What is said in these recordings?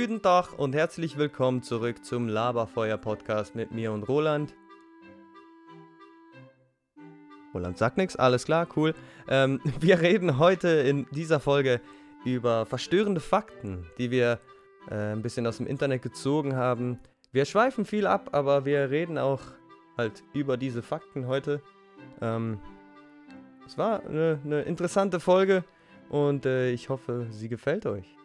Guten Tag und herzlich willkommen zurück zum Laberfeuer-Podcast mit mir und Roland. Roland sagt nichts, alles klar, cool. Ähm, wir reden heute in dieser Folge über verstörende Fakten, die wir äh, ein bisschen aus dem Internet gezogen haben. Wir schweifen viel ab, aber wir reden auch halt über diese Fakten heute. Ähm, es war eine, eine, interessante Folge und äh, ich hoffe, sie gefällt euch.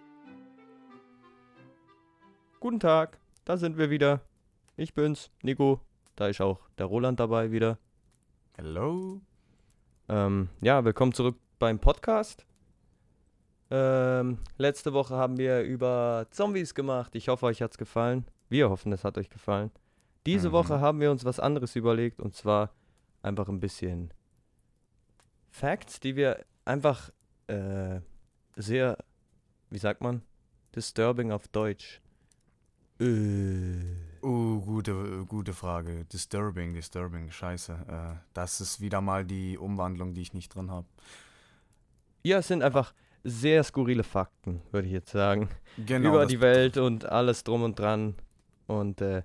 Guten Tag, da sind wir wieder. Ich bin's, Nico. Da ist auch der Roland dabei wieder. Hello. Ähm, ja, willkommen zurück beim Podcast. Ähm, letzte Woche haben wir über Zombies gemacht. Ich hoffe, euch hat's gefallen. Wir hoffen, es hat euch gefallen. Diese mhm. Woche haben wir uns was anderes überlegt und zwar einfach ein bisschen Facts, die wir einfach äh, sehr, wie sagt man, disturbing auf Deutsch. Äh. Uh, gute, gute Frage. Disturbing, disturbing, scheiße. Äh, das ist wieder mal die Umwandlung, die ich nicht drin habe. Ja, es sind einfach sehr skurrile Fakten, würde ich jetzt sagen. Genau. Über die Welt und alles drum und dran. Und äh,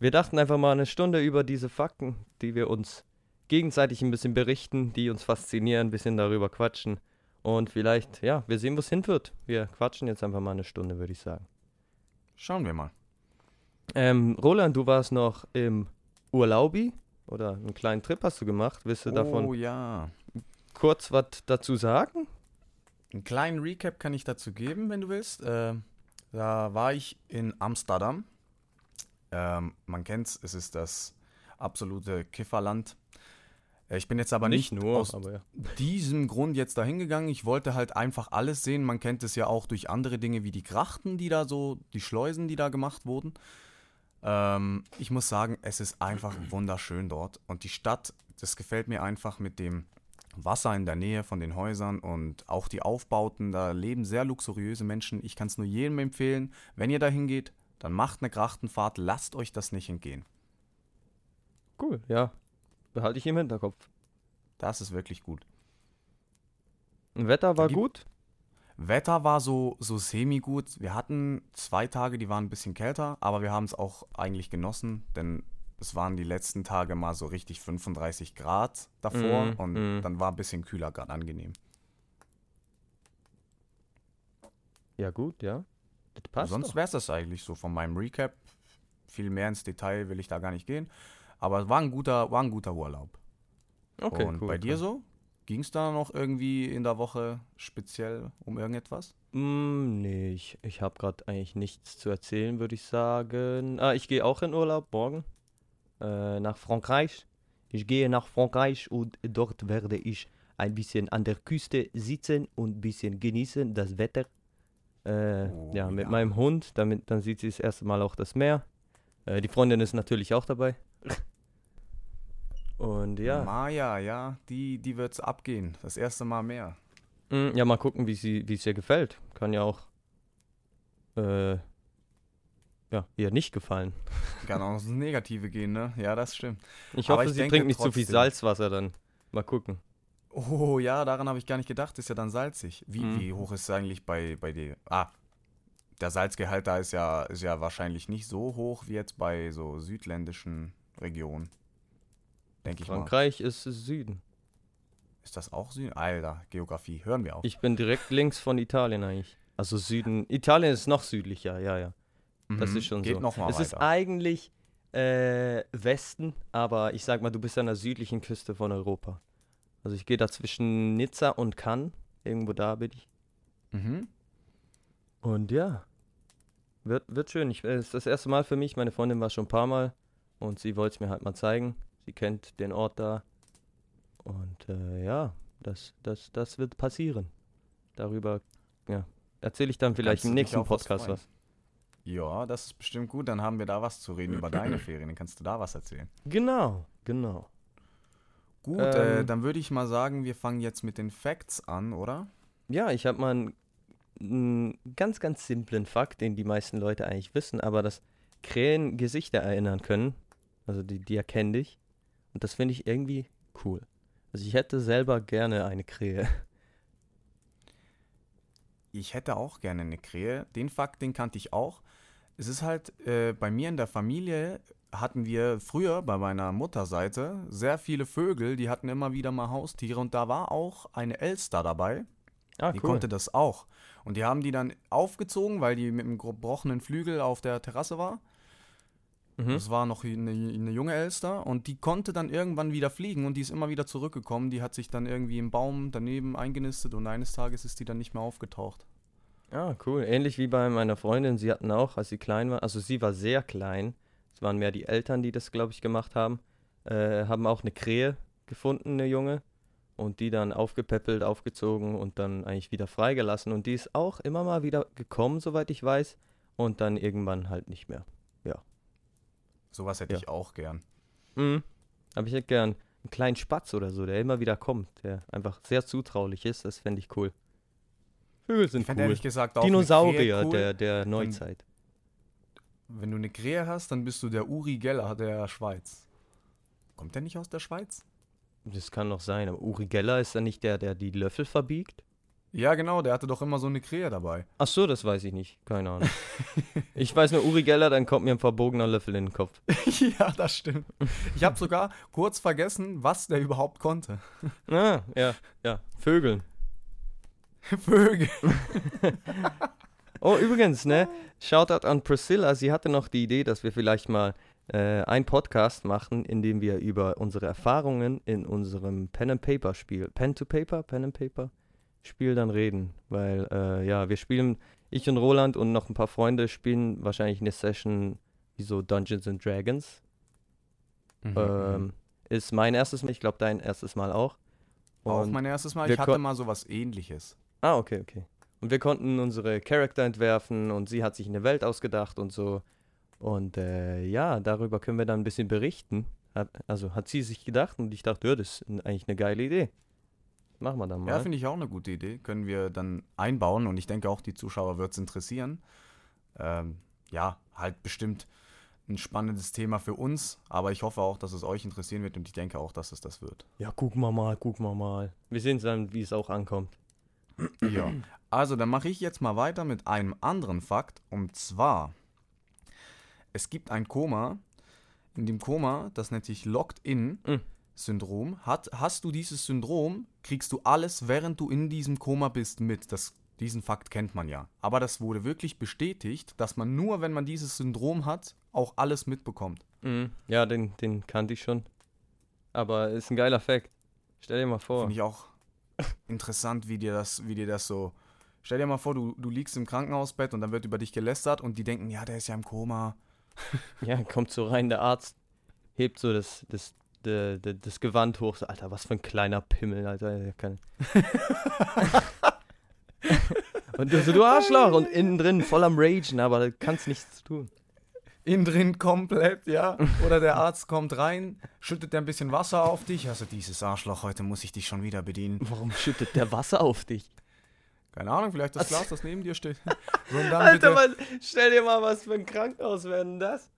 wir dachten einfach mal eine Stunde über diese Fakten, die wir uns gegenseitig ein bisschen berichten, die uns faszinieren, ein bisschen darüber quatschen. Und vielleicht, ja, wir sehen, wo es hinführt. Wir quatschen jetzt einfach mal eine Stunde, würde ich sagen. Schauen wir mal. Ähm, Roland, du warst noch im Urlaubi oder einen kleinen Trip hast du gemacht. Willst du oh, davon ja. kurz was dazu sagen? Einen kleinen Recap kann ich dazu geben, wenn du willst. Äh, da war ich in Amsterdam. Ähm, man kennt's, es ist das absolute Kifferland. Äh, ich bin jetzt aber nicht, nicht nur aus ja. diesem Grund jetzt dahin gegangen. Ich wollte halt einfach alles sehen. Man kennt es ja auch durch andere Dinge wie die Grachten, die da so, die Schleusen, die da gemacht wurden. Ähm, ich muss sagen, es ist einfach wunderschön dort. Und die Stadt, das gefällt mir einfach mit dem Wasser in der Nähe von den Häusern und auch die Aufbauten. Da leben sehr luxuriöse Menschen. Ich kann es nur jedem empfehlen. Wenn ihr da hingeht, dann macht eine Grachtenfahrt. Lasst euch das nicht entgehen. Cool, ja. Behalte ich im Hinterkopf. Das ist wirklich gut. Wetter war gut? Wetter war so, so semi-gut. Wir hatten zwei Tage, die waren ein bisschen kälter, aber wir haben es auch eigentlich genossen, denn es waren die letzten Tage mal so richtig 35 Grad davor mm, und mm. dann war ein bisschen kühler, gerade angenehm. Ja, gut, ja. Das passt. Sonst wäre es das eigentlich so von meinem Recap. Viel mehr ins Detail will ich da gar nicht gehen. Aber es war ein guter, war ein guter Urlaub. Okay. Und cool, bei dir cool. so? Ging es da noch irgendwie in der Woche speziell um irgendetwas? Mm, nee, ich, ich habe gerade eigentlich nichts zu erzählen, würde ich sagen. Ah, ich gehe auch in Urlaub morgen äh, nach Frankreich. Ich gehe nach Frankreich und dort werde ich ein bisschen an der Küste sitzen und ein bisschen genießen das Wetter. Äh, oh, ja, mit ja. meinem Hund, damit dann sieht sie das erste Mal auch das Meer. Äh, die Freundin ist natürlich auch dabei. Und ja. Maya, ja, die, die wird's abgehen. Das erste Mal mehr. Mm, ja, mal gucken, wie sie, wie es ihr gefällt. Kann ja auch äh, ja, ihr nicht gefallen. Kann auch ins Negative gehen, ne? Ja, das stimmt. Ich hoffe, ich sie trinkt nicht trotzdem. zu viel Salzwasser dann. Mal gucken. Oh ja, daran habe ich gar nicht gedacht. Ist ja dann salzig. Wie, mhm. wie hoch ist es eigentlich bei, bei dir? Ah, der Salzgehalt da ist ja, ist ja wahrscheinlich nicht so hoch wie jetzt bei so südländischen Regionen. Denke ich mal. Frankreich ist Süden. Ist das auch Süden? Alter, Geografie, hören wir auf. Ich bin direkt links von Italien eigentlich. Also Süden. Italien ist noch südlicher, ja, ja. Das mhm, ist schon geht so. Noch mal es weiter. ist eigentlich äh, Westen, aber ich sag mal, du bist an der südlichen Küste von Europa. Also ich gehe da zwischen Nizza und Cannes. Irgendwo da bin ich. Mhm. Und ja, wird, wird schön. Ich, es ist das erste Mal für mich. Meine Freundin war schon ein paar Mal und sie wollte es mir halt mal zeigen. Sie kennt den Ort da. Und äh, ja, das, das, das wird passieren. Darüber ja, erzähle ich dann vielleicht Kannst im nächsten Podcast was, was. Ja, das ist bestimmt gut. Dann haben wir da was zu reden über deine Ferien. Dann kannst du da was erzählen. Genau, genau. Gut, äh, ähm, äh, dann würde ich mal sagen, wir fangen jetzt mit den Facts an, oder? Ja, ich habe mal einen, einen, ganz, ganz simplen Fakt, den die meisten Leute eigentlich wissen, aber dass Krähen Gesichter erinnern können. Also die, die erkennen dich. Und das finde ich irgendwie cool. Also ich hätte selber gerne eine Krähe. ich hätte auch gerne eine Krähe. Den Fakt, den kannte ich auch. Es ist halt, äh, bei mir in der Familie hatten wir früher bei meiner Mutterseite sehr viele Vögel, die hatten immer wieder mal Haustiere und da war auch eine Elster dabei. Ah, die konnte das auch. Und die haben die dann aufgezogen, weil die mit einem gebrochenen Flügel auf der Terrasse war. Mhm. Das war noch eine, eine, junge Elster und die konnte dann irgendwann wieder fliegen und die ist immer wieder zurückgekommen. Die hat sich dann irgendwie im Baum daneben eingenistet und eines Tages ist die dann nicht mehr aufgetaucht. Ah, cool. Ähnlich wie bei meiner Freundin. Sie hatten auch, als sie klein war, also sie war sehr klein. Es waren mehr die Eltern, die das, glaube ich, gemacht haben. Äh, haben auch eine Krähe gefunden, eine Junge. Und die dann aufgepäppelt, aufgezogen und dann eigentlich wieder freigelassen. Und die ist auch immer mal wieder gekommen, soweit ich weiß. Und dann irgendwann halt nicht mehr. Ja. Sowas hätte ja. ich auch gern. Mhm. Aber ich hätte gern einen kleinen Spatz oder so, der immer wieder kommt, der einfach sehr zutraulich ist. Das fände ich cool. Vögel sind ich cool. ehrlich gesagt auch Dinosaurier cool. der, der Neuzeit. wenn du eine Krähe hast, dann bist du der Uri Geller der Schweiz. Kommt der nicht aus der Schweiz? Das kann noch sein, aber Uri Geller ist dann nicht der, der die Löffel verbiegt? Ja, genau, der hatte doch immer so eine Krähe dabei. Ach so, das weiß ich nicht. Keine Ahnung. ich weiß nur Uri Geller, dann kommt mir ein verbogener Löffel in den Kopf. ja, das stimmt. Ich habe sogar kurz vergessen, was der überhaupt konnte. ah, ja, ja. Vögeln. Vögel. oh, übrigens, ne? Shoutout an Priscilla. Sie hatte noch die Idee, dass wir vielleicht mal äh, einen Podcast machen, in dem wir über unsere Erfahrungen in unserem Pen and Paper Spiel, Pen to Paper, Pen and Paper Spiel dann reden, weil äh, ja, wir spielen, ich und Roland und noch ein paar Freunde spielen wahrscheinlich eine Session wie so Dungeons and Dragons. Mhm, ähm, ist mein erstes Mal, ich glaube dein erstes Mal auch. Und auch mein erstes Mal, ich hatte mal sowas ähnliches. Ah, okay, okay. Und wir konnten unsere Charakter entwerfen und sie hat sich eine Welt ausgedacht und so. Und äh, ja, darüber können wir dann ein bisschen berichten. Hat, also hat sie sich gedacht und ich dachte, ja, das ist eigentlich eine geile Idee. Machen wir dann mal. Ja, finde ich auch eine gute Idee. Können wir dann einbauen und ich denke auch, die Zuschauer wird es interessieren. Ähm, ja, halt bestimmt ein spannendes Thema für uns, aber ich hoffe auch, dass es euch interessieren wird und ich denke auch, dass es das wird. Ja, gucken wir mal, gucken wir mal. Wir sehen dann, wie es auch ankommt. Ja, also dann mache ich jetzt mal weiter mit einem anderen Fakt und zwar es gibt ein Koma. In dem Koma, das nennt sich Locked-In-Syndrom. Hat, hast du dieses Syndrom, kriegst du alles, während du in diesem Koma bist, mit. Das, diesen Fakt kennt man ja. Aber das wurde wirklich bestätigt, dass man nur, wenn man dieses Syndrom hat, auch alles mitbekommt. Mhm. Ja, den, den kannte ich schon. Aber ist ein geiler Fakt. Stell dir mal vor. Finde ich auch interessant, wie dir das, wie dir das so. Stell dir mal vor, du, du liegst im Krankenhausbett und dann wird über dich gelästert und die denken, ja, der ist ja im Koma. Ja, kommt so rein, der Arzt hebt so das, das, das, das Gewand hoch. So, Alter, was für ein kleiner Pimmel, Alter. und du so, du Arschloch. Und innen drin voll am Ragen, aber da kannst nichts tun. Innen drin komplett, ja. Oder der Arzt kommt rein, schüttet ein bisschen Wasser auf dich. Also dieses Arschloch, heute muss ich dich schon wieder bedienen. Warum schüttet der Wasser auf dich? Keine Ahnung, vielleicht das Glas, das neben dir steht. Alter, Mann, stell dir mal, was für ein Krankenhaus werden das?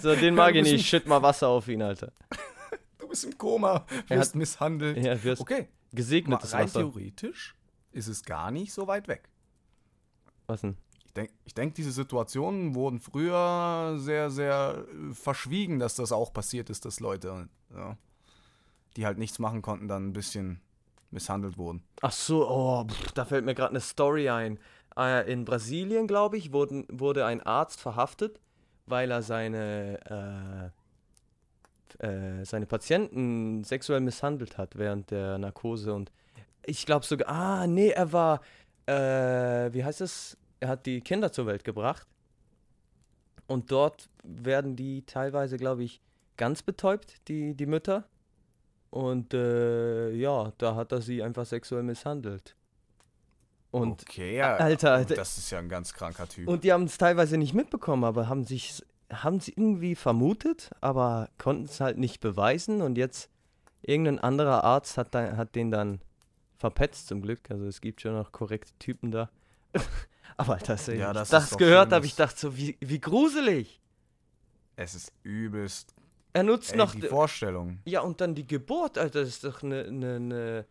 So, den mag ich nicht. Schütt mal Wasser auf ihn, Alter. Du bist im Koma, wirst hat, misshandelt. Ja, wirst okay. gesegnetes Rein Wasser. theoretisch ist es gar nicht so weit weg. Was denn? Ich denke, denk, diese Situationen wurden früher sehr, sehr äh, verschwiegen, dass das auch passiert ist, dass Leute, ja, die halt nichts machen konnten, dann ein bisschen misshandelt wurden. Ach so, oh, pff, da fällt mir gerade eine Story ein. Äh, in Brasilien, glaube ich, wurden, wurde ein Arzt verhaftet, weil er seine, äh, äh, seine Patienten sexuell misshandelt hat während der Narkose. Und ich glaube sogar, ah, nee, er war, äh, wie heißt es? Er hat die Kinder zur Welt gebracht. Und dort werden die teilweise, glaube ich, ganz betäubt, die, die Mütter. Und äh, ja, da hat er sie einfach sexuell misshandelt. Und okay, ja, Alter, das ist ja ein ganz kranker Typ. Und die haben es teilweise nicht mitbekommen, aber haben sich haben sie irgendwie vermutet, aber konnten es halt nicht beweisen und jetzt irgendein anderer Arzt hat, da, hat den dann verpetzt zum Glück. Also es gibt schon noch korrekte Typen da. aber Alter, ja, das, das gehört habe, ich dachte so, wie, wie gruselig. Es ist übelst er nutzt Ey, noch. Die Vorstellung. Ja, und dann die Geburt, Alter, das ist doch eine. Ne, ne ne,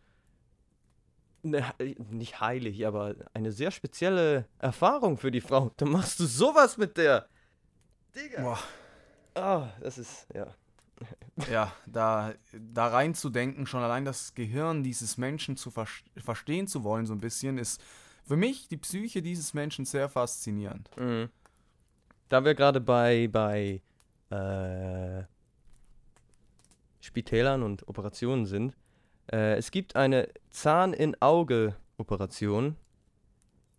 nicht heilig, aber eine sehr spezielle Erfahrung für die Frau. Da machst du sowas mit der. Digga. Boah. Ah, das ist, ja. Ja, da, da reinzudenken, schon allein das Gehirn dieses Menschen zu ver verstehen zu wollen, so ein bisschen, ist für mich die Psyche dieses Menschen sehr faszinierend. Mhm. Da wir gerade bei, bei äh, Spitälern und Operationen sind, äh, es gibt eine Zahn-in-Auge-Operation,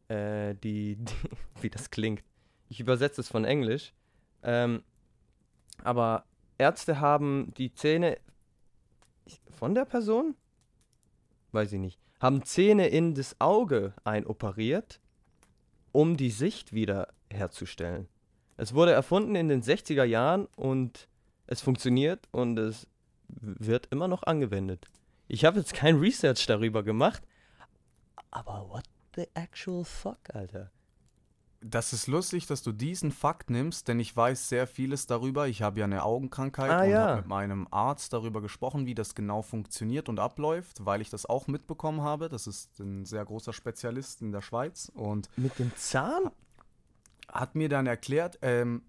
äh, die, die, wie das klingt. Ich übersetze es von Englisch. Ähm, aber Ärzte haben die Zähne von der Person? Weiß ich nicht. Haben Zähne in das Auge einoperiert, um die Sicht wieder herzustellen. Es wurde erfunden in den 60er Jahren und es funktioniert und es wird immer noch angewendet. Ich habe jetzt kein Research darüber gemacht, aber what the actual fuck, Alter? Das ist lustig, dass du diesen Fakt nimmst, denn ich weiß sehr vieles darüber. Ich habe ja eine Augenkrankheit ah, und ja. habe mit meinem Arzt darüber gesprochen, wie das genau funktioniert und abläuft, weil ich das auch mitbekommen habe. Das ist ein sehr großer Spezialist in der Schweiz und mit dem Zahn hat mir dann erklärt, ähm,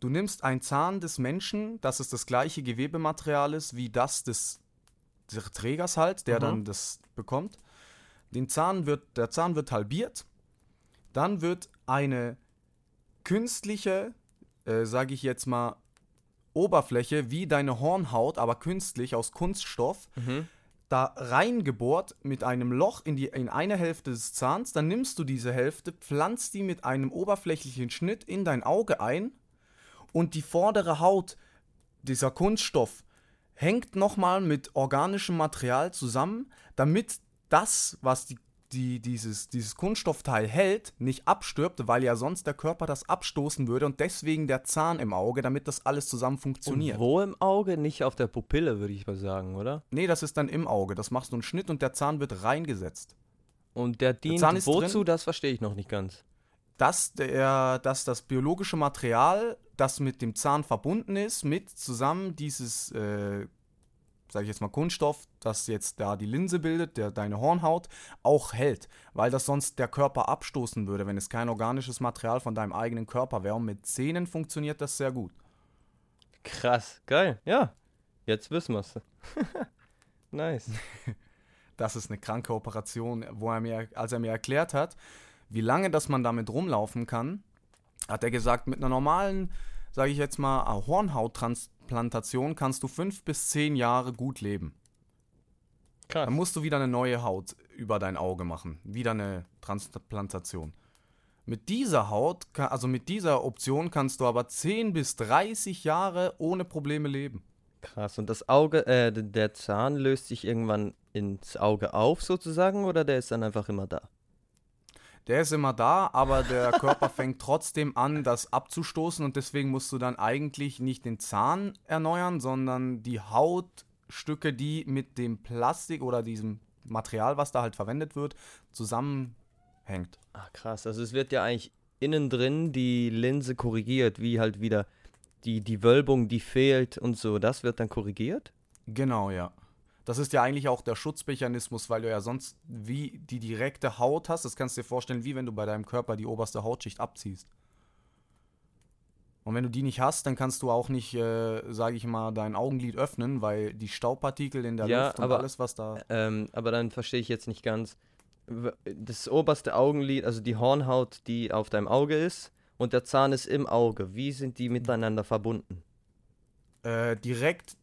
du nimmst einen Zahn des Menschen, das ist das gleiche Gewebematerial ist wie das des, des Trägers halt, der mhm. dann das bekommt. Den Zahn wird, der Zahn wird halbiert dann wird eine künstliche, äh, sage ich jetzt mal, Oberfläche wie deine Hornhaut, aber künstlich aus Kunststoff, mhm. da reingebohrt mit einem Loch in, die, in eine Hälfte des Zahns. Dann nimmst du diese Hälfte, pflanzt die mit einem oberflächlichen Schnitt in dein Auge ein und die vordere Haut, dieser Kunststoff, hängt nochmal mit organischem Material zusammen, damit das, was die die, dieses, dieses Kunststoffteil hält, nicht abstirbt, weil ja sonst der Körper das abstoßen würde und deswegen der Zahn im Auge, damit das alles zusammen funktioniert. Und wo im Auge? Nicht auf der Pupille, würde ich mal sagen, oder? Nee, das ist dann im Auge. Das machst du einen Schnitt und der Zahn wird reingesetzt. Und der dient der wozu? Drin, das verstehe ich noch nicht ganz. Dass, der, dass das biologische Material, das mit dem Zahn verbunden ist, mit zusammen dieses äh, sage ich jetzt mal Kunststoff, das jetzt da die Linse bildet, der deine Hornhaut, auch hält, weil das sonst der Körper abstoßen würde, wenn es kein organisches Material von deinem eigenen Körper wäre. Und mit Zähnen funktioniert das sehr gut. Krass, geil, ja. Jetzt wissen wir es. nice. Das ist eine kranke Operation, wo er mir, als er mir erklärt hat, wie lange das man damit rumlaufen kann, hat er gesagt, mit einer normalen, sage ich jetzt mal, Hornhauttransplantation Transplantation kannst du fünf bis zehn Jahre gut leben. Krass. Dann musst du wieder eine neue Haut über dein Auge machen. Wieder eine Transplantation. Mit dieser Haut, also mit dieser Option kannst du aber 10 bis 30 Jahre ohne Probleme leben. Krass. Und das Auge, äh, der Zahn löst sich irgendwann ins Auge auf sozusagen oder der ist dann einfach immer da? Der ist immer da, aber der Körper fängt trotzdem an, das abzustoßen und deswegen musst du dann eigentlich nicht den Zahn erneuern, sondern die Hautstücke, die mit dem Plastik oder diesem Material, was da halt verwendet wird, zusammenhängt. Ach krass, also es wird ja eigentlich innen drin die Linse korrigiert, wie halt wieder die, die Wölbung, die fehlt und so, das wird dann korrigiert? Genau, ja. Das ist ja eigentlich auch der Schutzmechanismus, weil du ja sonst wie die direkte Haut hast. Das kannst du dir vorstellen, wie wenn du bei deinem Körper die oberste Hautschicht abziehst. Und wenn du die nicht hast, dann kannst du auch nicht, äh, sage ich mal, dein Augenlid öffnen, weil die Staubpartikel in der ja, Luft und aber, alles, was da. Ähm, aber dann verstehe ich jetzt nicht ganz. Das oberste Augenlid, also die Hornhaut, die auf deinem Auge ist, und der Zahn ist im Auge. Wie sind die miteinander verbunden? Äh, direkt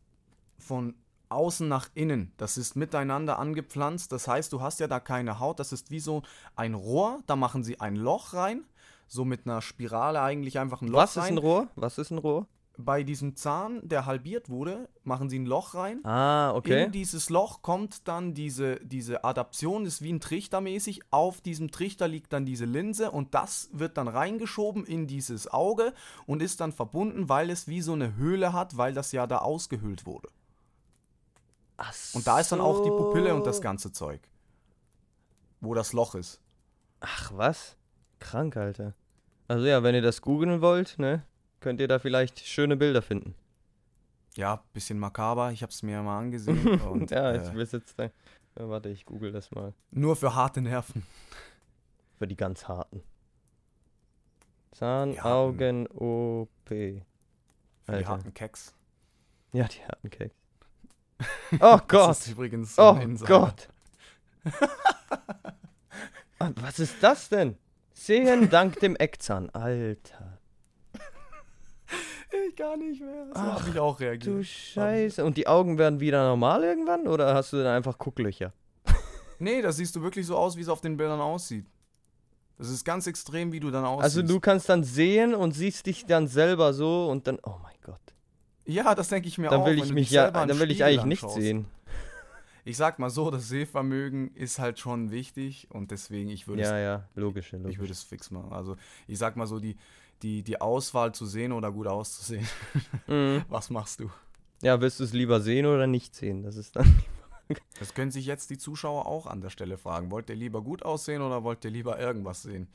von außen nach innen. Das ist miteinander angepflanzt. Das heißt, du hast ja da keine Haut. Das ist wie so ein Rohr. Da machen sie ein Loch rein. So mit einer Spirale eigentlich einfach ein Loch Was rein. Was ist ein Rohr? Was ist ein Rohr? Bei diesem Zahn, der halbiert wurde, machen sie ein Loch rein. Ah, okay. In dieses Loch kommt dann diese, diese Adaption, ist wie ein Trichter mäßig. Auf diesem Trichter liegt dann diese Linse und das wird dann reingeschoben in dieses Auge und ist dann verbunden, weil es wie so eine Höhle hat, weil das ja da ausgehöhlt wurde. Ach. Und da ist dann auch die Pupille und das ganze Zeug. Wo das Loch ist. Ach was? Krank, Alter. Also ja, wenn ihr das googeln wollt, ne, könnt ihr da vielleicht schöne Bilder finden. Ja, bisschen makaber. Ich habe es mir mal angesehen. und, ja, ich äh, jetzt da. Ja, warte, ich google das mal. Nur für harte Nerven. Für die ganz harten. Zahnaugen-OP. Die harten Keks. Ja, die harten Keks. Oh Gott. Das ist übrigens oh Gott. Was ist das denn? Sehen dank dem Eckzahn. Alter. Ich gar nicht mehr. So habe ich auch reagiert. Du Scheiße. Und die Augen werden wieder normal irgendwann? Oder hast du dann einfach Gucklöcher? Nee, das siehst du wirklich so aus, wie es auf den Bildern aussieht. Das ist ganz extrem, wie du dann aussiehst. Also du kannst dann sehen und siehst dich dann selber so und dann, oh mein Gott. Ja, das denke ich mir dann auch. Will ich mich ja, dann will ich eigentlich nicht sehen. Ich sag mal so, das Sehvermögen ist halt schon wichtig und deswegen, ich würde ja, es. Ja, logisch, logisch. Ich würde es fix machen. Also, ich sag mal so, die, die, die Auswahl zu sehen oder gut auszusehen. Mhm. Was machst du? Ja, willst du es lieber sehen oder nicht sehen? Das ist dann Das können sich jetzt die Zuschauer auch an der Stelle fragen. Wollt ihr lieber gut aussehen oder wollt ihr lieber irgendwas sehen?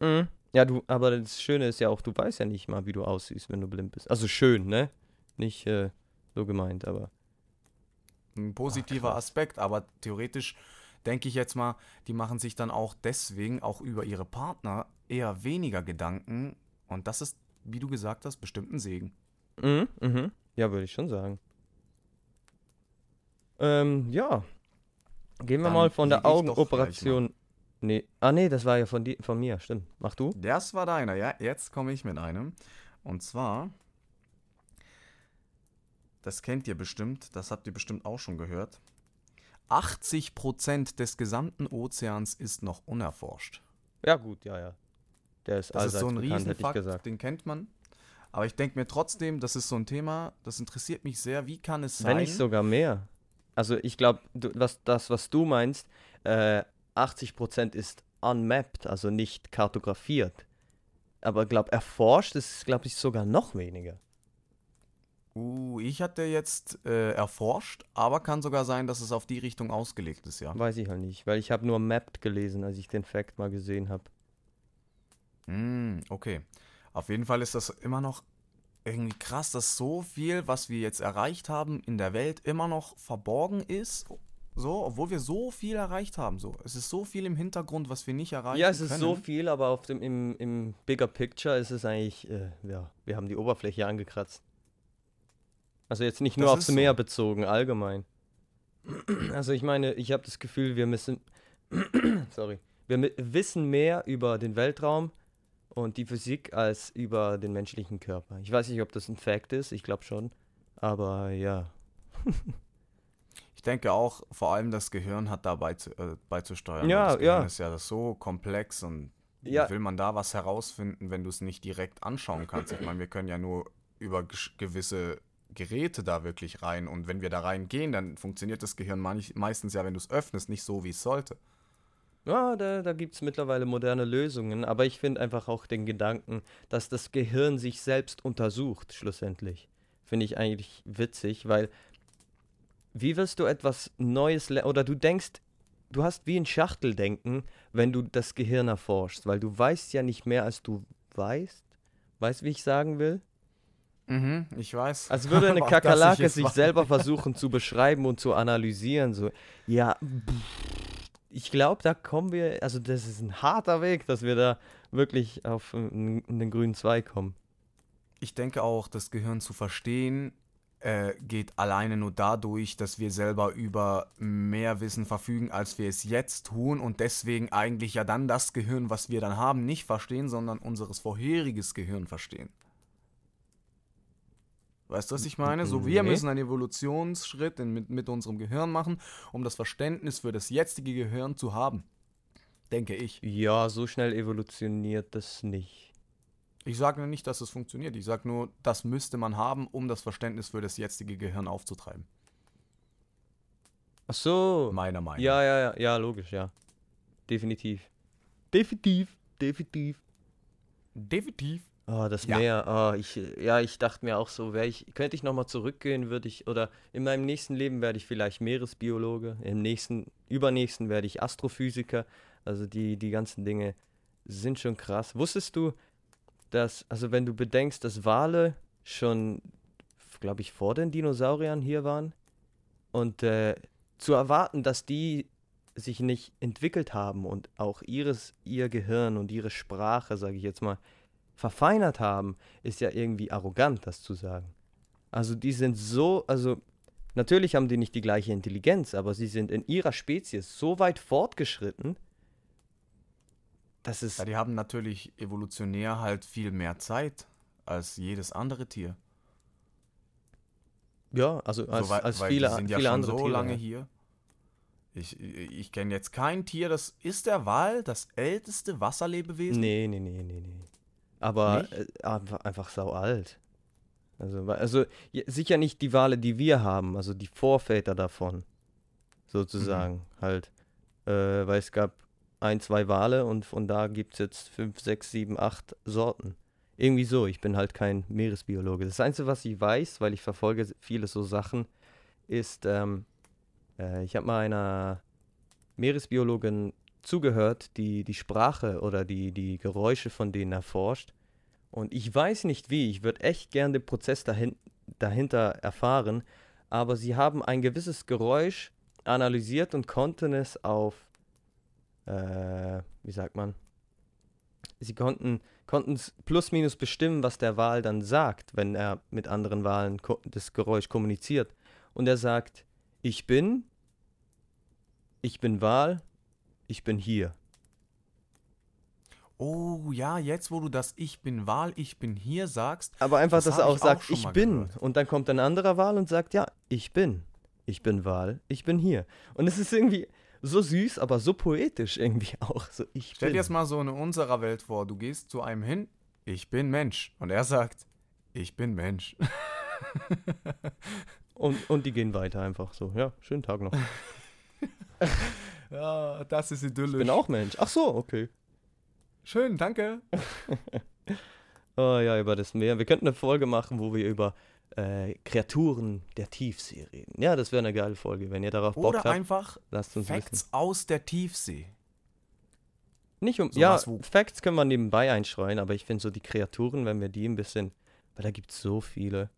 Mhm. Ja, du, aber das Schöne ist ja auch, du weißt ja nicht mal, wie du aussiehst, wenn du blind bist. Also schön, ne? Nicht äh, so gemeint, aber. Ein positiver Ach, Aspekt, aber theoretisch denke ich jetzt mal, die machen sich dann auch deswegen auch über ihre Partner eher weniger Gedanken. Und das ist, wie du gesagt hast, bestimmt ein Segen. Mhm, mhm. Ja, würde ich schon sagen. Ähm, ja. Gehen wir Dann mal von der Augenoperation. Nee. Ah, nee, das war ja von, die, von mir, stimmt. Mach du? Das war deiner, ja. Jetzt komme ich mit einem. Und zwar, das kennt ihr bestimmt, das habt ihr bestimmt auch schon gehört. 80% des gesamten Ozeans ist noch unerforscht. Ja, gut, ja, ja. Der ist das ist so ein bekannt, Riesenfakt, den kennt man. Aber ich denke mir trotzdem, das ist so ein Thema, das interessiert mich sehr. Wie kann es sein? Wenn nicht sogar mehr also ich glaube, was, das, was du meinst, äh, 80% ist unmapped, also nicht kartografiert. Aber glaube, erforscht ist, glaube ich, sogar noch weniger. Uh, ich hatte jetzt äh, erforscht, aber kann sogar sein, dass es auf die Richtung ausgelegt ist, ja. Weiß ich halt nicht, weil ich habe nur mapped gelesen, als ich den Fact mal gesehen habe. Mm, okay. Auf jeden Fall ist das immer noch irgendwie krass, dass so viel, was wir jetzt erreicht haben in der Welt, immer noch verborgen ist. So, obwohl wir so viel erreicht haben. So. Es ist so viel im Hintergrund, was wir nicht erreichen Ja, es ist können. so viel, aber auf dem, im, im Bigger Picture ist es eigentlich, äh, ja, wir haben die Oberfläche angekratzt. Also jetzt nicht nur das aufs Meer so. bezogen, allgemein. Also ich meine, ich habe das Gefühl, wir müssen, sorry, wir wissen mehr über den Weltraum, und die Physik als über den menschlichen Körper. Ich weiß nicht, ob das ein Fact ist, ich glaube schon, aber ja. ich denke auch, vor allem das Gehirn hat dabei zu, äh, beizusteuern. Ja, das Gehirn ja. ist ja so komplex und ja. will man da was herausfinden, wenn du es nicht direkt anschauen kannst? Ich meine, wir können ja nur über gewisse Geräte da wirklich rein und wenn wir da reingehen, dann funktioniert das Gehirn meistens ja, wenn du es öffnest, nicht so, wie es sollte. Ja, da, da gibt es mittlerweile moderne Lösungen, aber ich finde einfach auch den Gedanken, dass das Gehirn sich selbst untersucht, schlussendlich. Finde ich eigentlich witzig, weil wie wirst du etwas Neues lernen? Oder du denkst, du hast wie ein Schachteldenken, wenn du das Gehirn erforschst, weil du weißt ja nicht mehr, als du weißt. Weißt, wie ich sagen will? Mhm, ich weiß. Als würde eine Kakerlake sich selber versuchen zu beschreiben und zu analysieren. So, ja, ich glaube, da kommen wir, also das ist ein harter Weg, dass wir da wirklich auf den grünen Zweig kommen. Ich denke auch, das Gehirn zu verstehen äh, geht alleine nur dadurch, dass wir selber über mehr Wissen verfügen, als wir es jetzt tun und deswegen eigentlich ja dann das Gehirn, was wir dann haben, nicht verstehen, sondern unseres vorheriges Gehirn verstehen. Weißt du, was ich meine? So, wir müssen einen Evolutionsschritt in, mit, mit unserem Gehirn machen, um das Verständnis für das jetzige Gehirn zu haben. Denke ich. Ja, so schnell evolutioniert das nicht. Ich sage nicht, dass es funktioniert. Ich sage nur, das müsste man haben, um das Verständnis für das jetzige Gehirn aufzutreiben. Ach so. Meiner Meinung nach. Ja, ja, ja, ja, logisch, ja. Definitiv. Definitiv, definitiv. Definitiv. Oh, das ja. Meer, oh, ich, ja, ich dachte mir auch so, ich, könnte ich nochmal zurückgehen, würde ich, oder in meinem nächsten Leben werde ich vielleicht Meeresbiologe, im nächsten, übernächsten werde ich Astrophysiker. Also die, die ganzen Dinge sind schon krass. Wusstest du, dass, also wenn du bedenkst, dass Wale schon glaube ich, vor den Dinosauriern hier waren. Und äh, zu erwarten, dass die sich nicht entwickelt haben und auch ihres, ihr Gehirn und ihre Sprache, sage ich jetzt mal, verfeinert haben, ist ja irgendwie arrogant, das zu sagen. Also die sind so, also natürlich haben die nicht die gleiche Intelligenz, aber sie sind in ihrer Spezies so weit fortgeschritten, dass es... Ja, die haben natürlich evolutionär halt viel mehr Zeit als jedes andere Tier. Ja, also als, so, weil, als weil viele, die sind ja viele schon andere so Tiere. lange hier. Ich, ich kenne jetzt kein Tier, das ist der Wal das älteste Wasserlebewesen? Nee, nee, nee, nee, nee. Aber äh, einfach, einfach sau alt. Also, also sicher nicht die Wale, die wir haben, also die Vorväter davon, sozusagen, Mhm. halt. Äh, weil es gab ein, zwei Wale und von da gibt es jetzt fünf, sechs, sieben, acht Sorten. Irgendwie so, ich bin halt kein Meeresbiologe. Das Einzige, was ich weiß, weil ich verfolge viele so Sachen, ist, ähm, äh, ich habe mal einer Meeresbiologin zugehört, die die Sprache oder die, die Geräusche von denen erforscht. Und ich weiß nicht wie, ich würde echt gern den Prozess dahin, dahinter erfahren, aber sie haben ein gewisses Geräusch analysiert und konnten es auf, äh, wie sagt man, sie konnten konnten es plus minus bestimmen, was der Wal dann sagt, wenn er mit anderen Walen ko das Geräusch kommuniziert. Und er sagt, ich bin, ich bin Wal, ich bin hier. Oh ja, jetzt wo du das Ich bin Wal, ich bin hier sagst, Aber einfach, Das dass er auch auch sagt, schon ich bin. gehört. Und dann kommt ein anderer Wal und sagt, ja, ich bin. Ich bin Wal, ich bin hier. Und es ist irgendwie so süß, aber so poetisch irgendwie auch. So, ich stell dir das mal so in unserer Welt vor, du gehst zu einem hin, ich bin Mensch. Und er sagt, ich bin Mensch. Und, und die gehen weiter einfach so. Ja, schönen Tag noch. ja, das ist idyllisch. Ich bin auch Mensch. Ach so, okay. Schön, danke. Oh ja, über das Meer. Wir könnten eine Folge machen, wo wir über äh, Kreaturen der Tiefsee reden. Ja, das wäre eine geile Folge. Wenn ihr darauf Bock Oder habt, einfach lasst uns Facts wissen. aus der Tiefsee. Nicht um, So ja, Facts können wir nebenbei einstreuen, aber ich finde so die Kreaturen, wenn wir die ein bisschen, weil da gibt es so viele.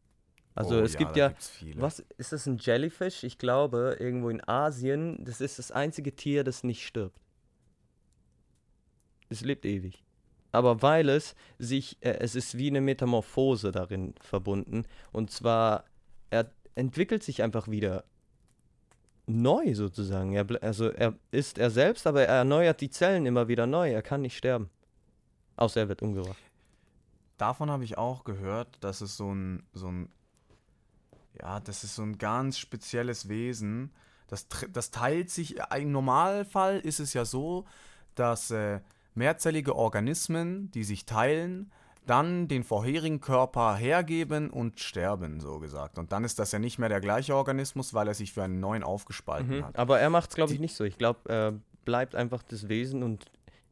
Also Oh es gibt ja, gibt's viele. was, ist das ein Jellyfish? Ich glaube, irgendwo in Asien, das ist das einzige Tier, das nicht stirbt. Es lebt ewig. Aber weil es sich, äh, es ist wie eine Metamorphose darin verbunden. Und zwar, er entwickelt sich einfach wieder neu sozusagen. Er, also er ist er selbst, aber er erneuert die Zellen immer wieder neu. Er kann nicht sterben. Außer er wird umgebracht. Davon habe ich auch gehört, dass es so ein, so ein, ja, das ist so ein ganz spezielles Wesen. Das, das teilt sich, im Normalfall ist es ja so, dass äh, mehrzellige Organismen, die sich teilen, dann den vorherigen Körper hergeben und sterben, so gesagt. Und dann ist das ja nicht mehr der gleiche Organismus, weil er sich für einen neuen aufgespalten Mhm. hat. Aber er macht es, glaube ich, nicht so. Ich glaube, er bleibt einfach das Wesen und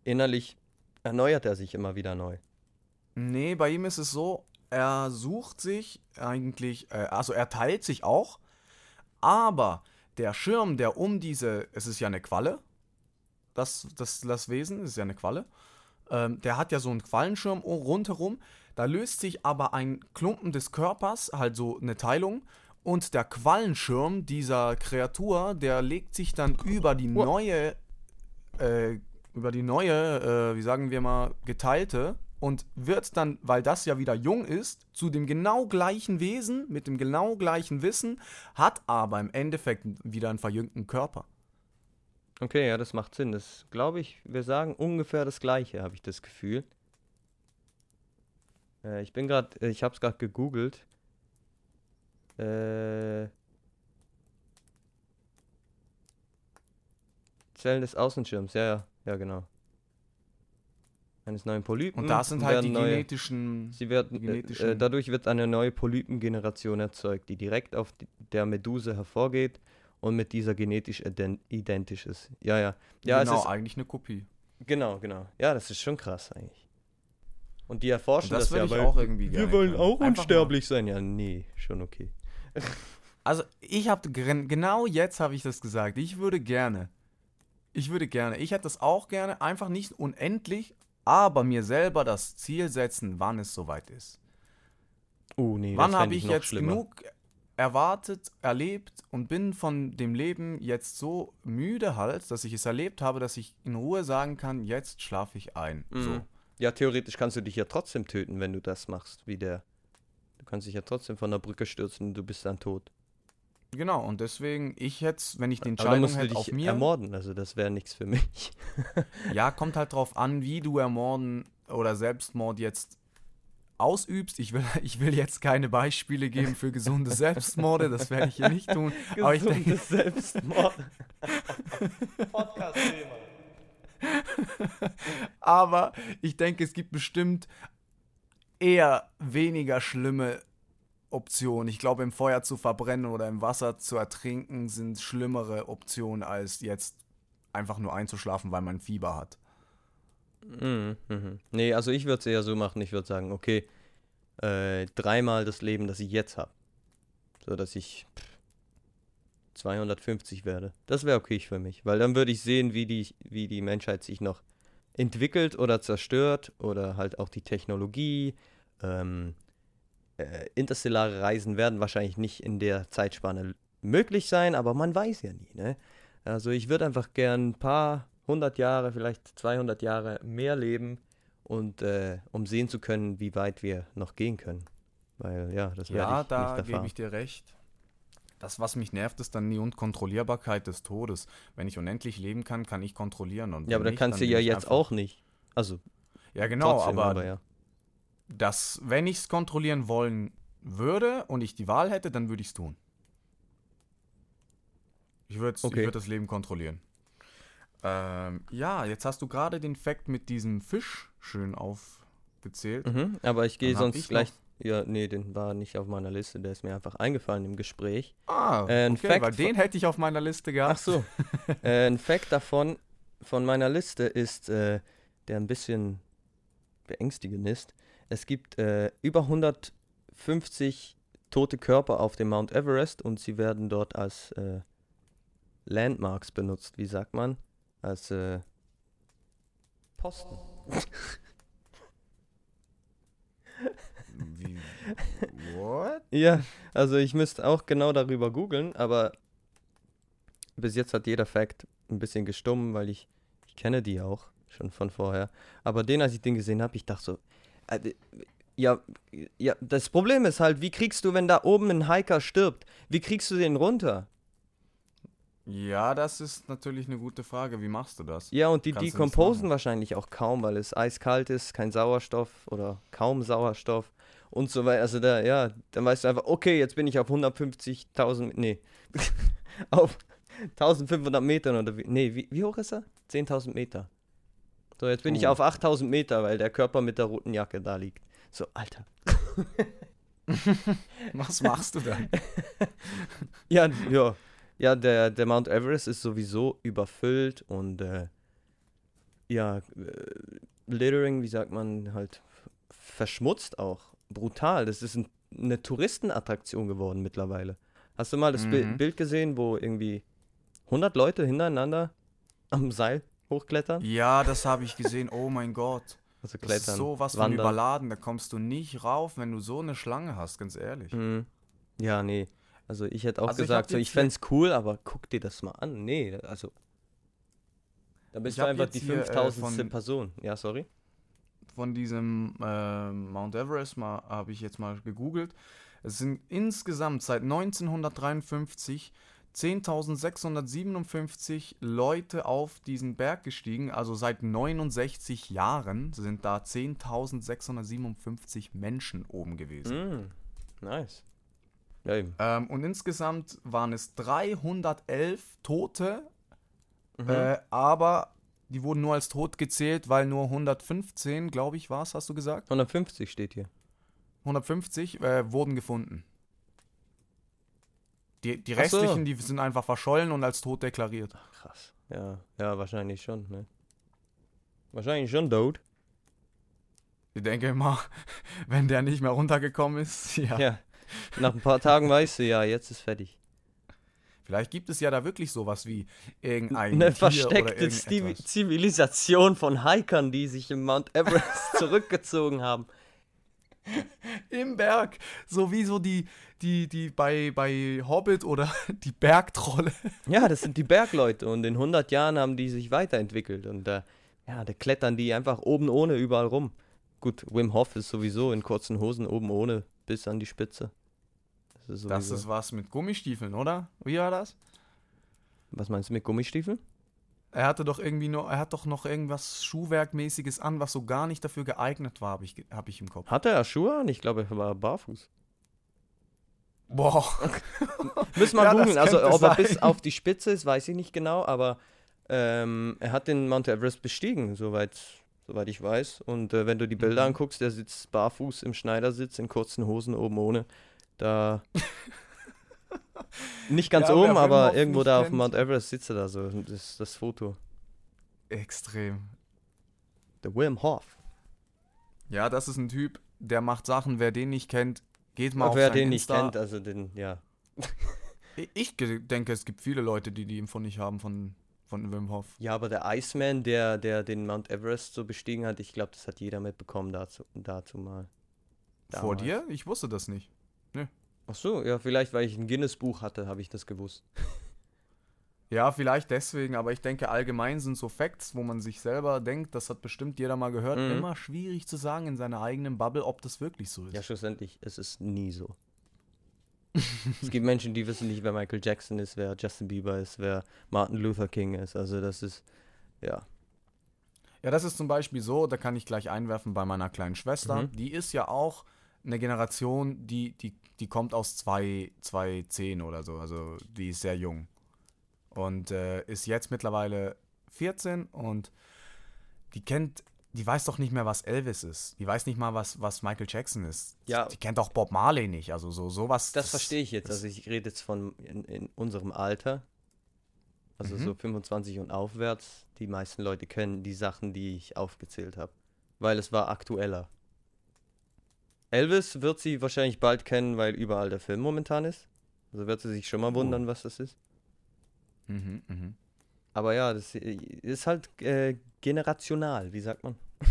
innerlich erneuert er sich immer wieder neu. Nee, bei ihm ist es so, er sucht sich eigentlich, äh, also er teilt sich auch, aber der Schirm, der um diese, es ist ja eine Qualle, das, das, das Wesen ist ja eine Qualle, ähm, der hat ja so einen Quallenschirm rundherum, da löst sich aber ein Klumpen des Körpers, halt so eine Teilung, und der Quallenschirm dieser Kreatur, der legt sich dann über die neue, äh, über die neue, äh, wie sagen wir mal, geteilte und wird dann, weil das ja wieder jung ist, zu dem genau gleichen Wesen, mit dem genau gleichen Wissen, hat aber im Endeffekt wieder einen verjüngten Körper. Okay, ja, das macht Sinn. Das glaube ich, wir sagen ungefähr das Gleiche, habe ich das Gefühl. Äh, ich bin gerade, ich habe es gerade gegoogelt. Äh, Zellen des Außenschirms, ja, ja, ja, genau. Eines neuen Polypen. Und da sind halt die neue, genetischen. Sie werden, äh, genetischen- äh, dadurch wird eine neue Polypengeneration erzeugt, die direkt auf die, der Meduse hervorgeht und mit dieser genetisch ident identisch ist. Ja, ja. Ja, genau, es ist, eigentlich eine Kopie. genau, genau. Ja, das ist schon krass eigentlich. Und die erforschen Und das das, ja, weil auch irgendwie wir wollen können. auch Einfach unsterblich sein. Ja, nee, schon okay. Also, ich habe genau jetzt habe ich das gesagt. Ich würde gerne. Ich würde gerne. Ich hätte das auch gerne. Einfach nicht unendlich, aber mir selber das Ziel setzen, wann es soweit ist. Oh, nee, Wann habe ich, ich jetzt schlimmer. genug erwartet, erlebt und bin von dem Leben jetzt so müde halt, dass ich es erlebt habe, dass ich in Ruhe sagen kann, jetzt schlafe ich ein. Mhm. So. Ja, theoretisch kannst du dich ja trotzdem töten, wenn du das machst, wie der. Du kannst dich ja trotzdem von der Brücke stürzen und du bist dann tot. Genau, und deswegen, ich jetzt, wenn ich den Entscheidung hätte dich auf mir. ermorden, also das wäre nichts für mich. ja, kommt halt drauf an, wie du ermorden oder Selbstmord jetzt ausübst. Ich will, ich will jetzt keine Beispiele geben für gesunde Selbstmorde, das werde ich hier nicht tun. Gesunde aber ich denke, Selbstmord. Podcast-Thema. aber ich denke, es gibt bestimmt eher weniger schlimme Optionen. Ich glaube, im Feuer zu verbrennen oder im Wasser zu ertrinken sind schlimmere Optionen, als jetzt einfach nur einzuschlafen, weil man Fieber hat. Mhm, mhm. Nee, also ich würde es eher so machen, ich würde sagen, okay, äh, dreimal das Leben, das ich jetzt habe. So dass ich pff, 250 werde. Das wäre okay für mich, weil dann würde ich sehen, wie die, wie die Menschheit sich noch entwickelt oder zerstört oder halt auch die Technologie. Ähm, äh, interstellare Reisen werden wahrscheinlich nicht in der Zeitspanne möglich sein, aber man weiß ja nie. Ne? Also ich würde einfach gern ein paar 100 Jahre, vielleicht 200 Jahre mehr leben und äh, um sehen zu können, wie weit wir noch gehen können. Weil ja, das wäre Ja, da gebe ich dir recht. Das, was mich nervt, ist dann die Unkontrollierbarkeit des Todes. Wenn ich unendlich leben kann, kann ich kontrollieren. Und ja, aber da kannst du ja jetzt auch nicht. Also. Ja, genau, aber, aber ja. das, wenn ich es kontrollieren wollen würde und ich die Wahl hätte, dann würde ich es tun. Ich würde okay. würd das Leben kontrollieren. Ähm, ja, jetzt hast du gerade den Fakt mit diesem Fisch schön aufgezählt. Mhm, aber ich gehe sonst ich gleich. Ja, nee, den war nicht auf meiner Liste, der ist mir einfach eingefallen im Gespräch. Ah, äh, okay, Fact weil den hätte ich auf meiner Liste gehabt. Ach so. äh, ein Fakt davon, von meiner Liste ist, äh, der ein bisschen beängstigend ist. Es gibt äh, über 150 tote Körper auf dem Mount Everest und sie werden dort als äh, Landmarks benutzt, wie sagt man? Als äh, Posten. Wie, what? Ja, also ich müsste auch genau darüber googeln, aber bis jetzt hat jeder Fact ein bisschen gestummen, weil ich, ich kenne die auch schon von vorher. Aber den, als ich den gesehen habe, ich dachte so, äh, ja, ja, das Problem ist halt, wie kriegst du, wenn da oben ein Hiker stirbt, wie kriegst du den runter? Ja, das ist natürlich eine gute Frage. Wie machst du das? Ja, und die Kannst decomposen wahrscheinlich auch kaum, weil es eiskalt ist, kein Sauerstoff oder kaum Sauerstoff und so weiter. Also da, ja, dann weißt du einfach, okay, jetzt bin ich auf 150.000, nee, auf 1500 Metern oder wie, nee, wie, wie hoch ist er? 10.000 Meter. So, jetzt bin oh. ich auf 8000 Meter, weil der Körper mit der roten Jacke da liegt. So, Alter. Was machst du dann? ja, ja. Ja, der, der Mount Everest ist sowieso überfüllt und äh, ja, äh, littering, wie sagt man, halt verschmutzt auch. Brutal. Das ist ein, eine Touristenattraktion geworden mittlerweile. Hast du mal das mhm. Bild gesehen, wo irgendwie 100 Leute hintereinander am Seil hochklettern? Ja, das habe ich gesehen. Oh mein Gott. Also klettern, das ist so was von überladen. Da kommst du nicht rauf, wenn du so eine Schlange hast, ganz ehrlich. Mhm. Ja, nee. Also ich hätte auch also gesagt, ich so, ich fände es cool, aber guck dir das mal an. Nee, also. Da bist du einfach die 5000. Äh, Person. Ja, sorry. Von diesem äh, Mount Everest habe ich jetzt mal gegoogelt. Es sind insgesamt seit 1953 10.657 Leute auf diesen Berg gestiegen. Also seit 69 Jahren sind da 10.657 Menschen oben gewesen. Mm, nice. Ja, eben. Ähm, und insgesamt waren es 311 Tote, mhm. äh, aber die wurden nur als tot gezählt, weil nur 115, glaube ich, war es, hast du gesagt? 150 steht hier. 150 äh, wurden gefunden. Die, die restlichen, so. die sind einfach verschollen und als tot deklariert. Ach, krass. Ja, ja, wahrscheinlich schon, ne? Wahrscheinlich schon tot. Ich denke immer, wenn der nicht mehr runtergekommen ist, ja. Ja, nach ein paar Tagen weißt du, ja, jetzt ist fertig. Vielleicht gibt es ja da wirklich sowas wie irgendein. Eine versteckte Zivilisation von Hikern, die sich im Mount Everest zurückgezogen haben. Im Berg. So wie so die, die, die bei, bei Hobbit oder die Bergtrolle. Ja, das sind die Bergleute und in 100 Jahren haben die sich weiterentwickelt und äh, ja, da klettern die einfach oben ohne überall rum. Gut, Wim Hof ist sowieso in kurzen Hosen oben ohne bis an die Spitze. Das ist, das ist was mit Gummistiefeln, oder? Wie war das? Was meinst du mit Gummistiefeln? Er hatte doch irgendwie nur, er hat doch noch irgendwas Schuhwerkmäßiges an, was so gar nicht dafür geeignet war, habe ich, hab ich im Kopf. Hatte er Schuhe an? Ich glaube, er war barfuß. Boah. Müssen wir ja, googeln. Also, ob er bis auf die Spitze ist, weiß ich nicht genau, aber ähm, er hat den Mount Everest bestiegen, soweit, soweit ich weiß. Und äh, wenn du die Bilder mhm. anguckst, der sitzt barfuß im Schneidersitz, in kurzen Hosen oben ohne. Da. nicht ganz ja, oben, aber irgendwo da kennt. auf Mount Everest sitzt er da so. Das ist das Foto. Extrem. Der Wim Hof. Ja, das ist ein Typ, der macht Sachen, wer den nicht kennt, geht mal Und auf wer den Insta. nicht kennt, also den, ja. ich denke, es gibt viele Leute, die die Info nicht haben von, von Wim Hof. Ja, aber der Iceman, der, der den Mount Everest so bestiegen hat, ich glaube, das hat jeder mitbekommen dazu, dazu mal. Damals. Vor dir? Ich wusste das nicht. Nö. Ach so, ja, vielleicht, weil ich ein Guinness-Buch hatte, habe ich das gewusst. Ja, vielleicht deswegen, aber ich denke, allgemein sind so Facts, wo man sich selber denkt, das hat bestimmt jeder mal gehört, mhm. immer schwierig zu sagen in seiner eigenen Bubble, ob das wirklich so ist. Ja, schlussendlich, es ist nie so. es gibt Menschen, die wissen nicht, wer Michael Jackson ist, wer Justin Bieber ist, wer Martin Luther King ist. Also das ist, ja. Ja, das ist zum Beispiel so, da kann ich gleich einwerfen bei meiner kleinen Schwester. Mhm. Die ist ja auch eine Generation, die, die, die kommt aus 2010 oder so. Also die ist sehr jung und äh, ist jetzt mittlerweile 14 und die kennt, die weiß doch nicht mehr, was Elvis ist. Die weiß nicht mal, was, was Michael Jackson ist. Ja. Die kennt auch Bob Marley nicht. Also so sowas. Das, das verstehe ich jetzt. Also ich rede jetzt von in, in unserem Alter. Also mhm. so 25 und aufwärts. Die meisten Leute kennen die Sachen, die ich aufgezählt habe. Weil es war aktueller. Elvis wird sie wahrscheinlich bald kennen, weil überall der Film momentan ist. Also wird sie sich schon mal oh. wundern, oh. was das ist. Mhm, mh. Aber ja, das ist halt äh, generational, wie sagt man?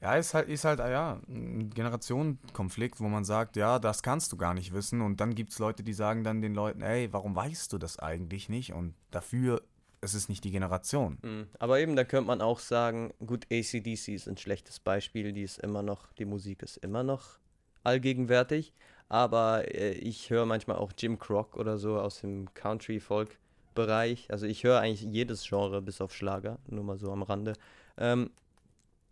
Ja, ist halt, ist halt, ja, ein Generationenkonflikt, wo man sagt, ja, das kannst du gar nicht wissen. Und dann gibt es Leute, die sagen dann den Leuten, ey, warum weißt du das eigentlich nicht? Und dafür es ist nicht die Generation. Mhm. Aber eben, da könnte man auch sagen, gut, ACDC ist ein schlechtes Beispiel, die ist immer noch, die Musik ist immer noch allgegenwärtig aber äh, ich höre manchmal auch Jim Croc oder so aus dem Country-Folk-Bereich. Also ich höre eigentlich jedes Genre bis auf Schlager, nur mal so am Rande. Ähm,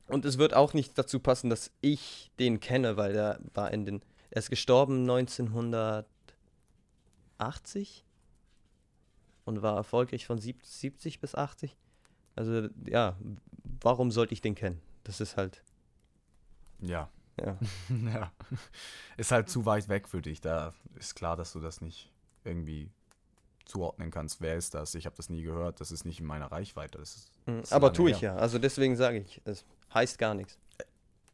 und es wird auch nicht dazu passen, dass ich den kenne, weil er war in den. Er ist gestorben 1980 und war erfolgreich von 70 bis 80. Also ja, warum sollte ich den kennen? Das ist halt. Ja, ja. ja. Ist halt zu weit weg für dich. Da ist klar, dass du das nicht irgendwie zuordnen kannst. Wer ist das? Ich habe das nie gehört. Das ist nicht in meiner Reichweite. Das ist, das mhm. Aber tue ich ja. Also deswegen sage ich, es heißt gar nichts.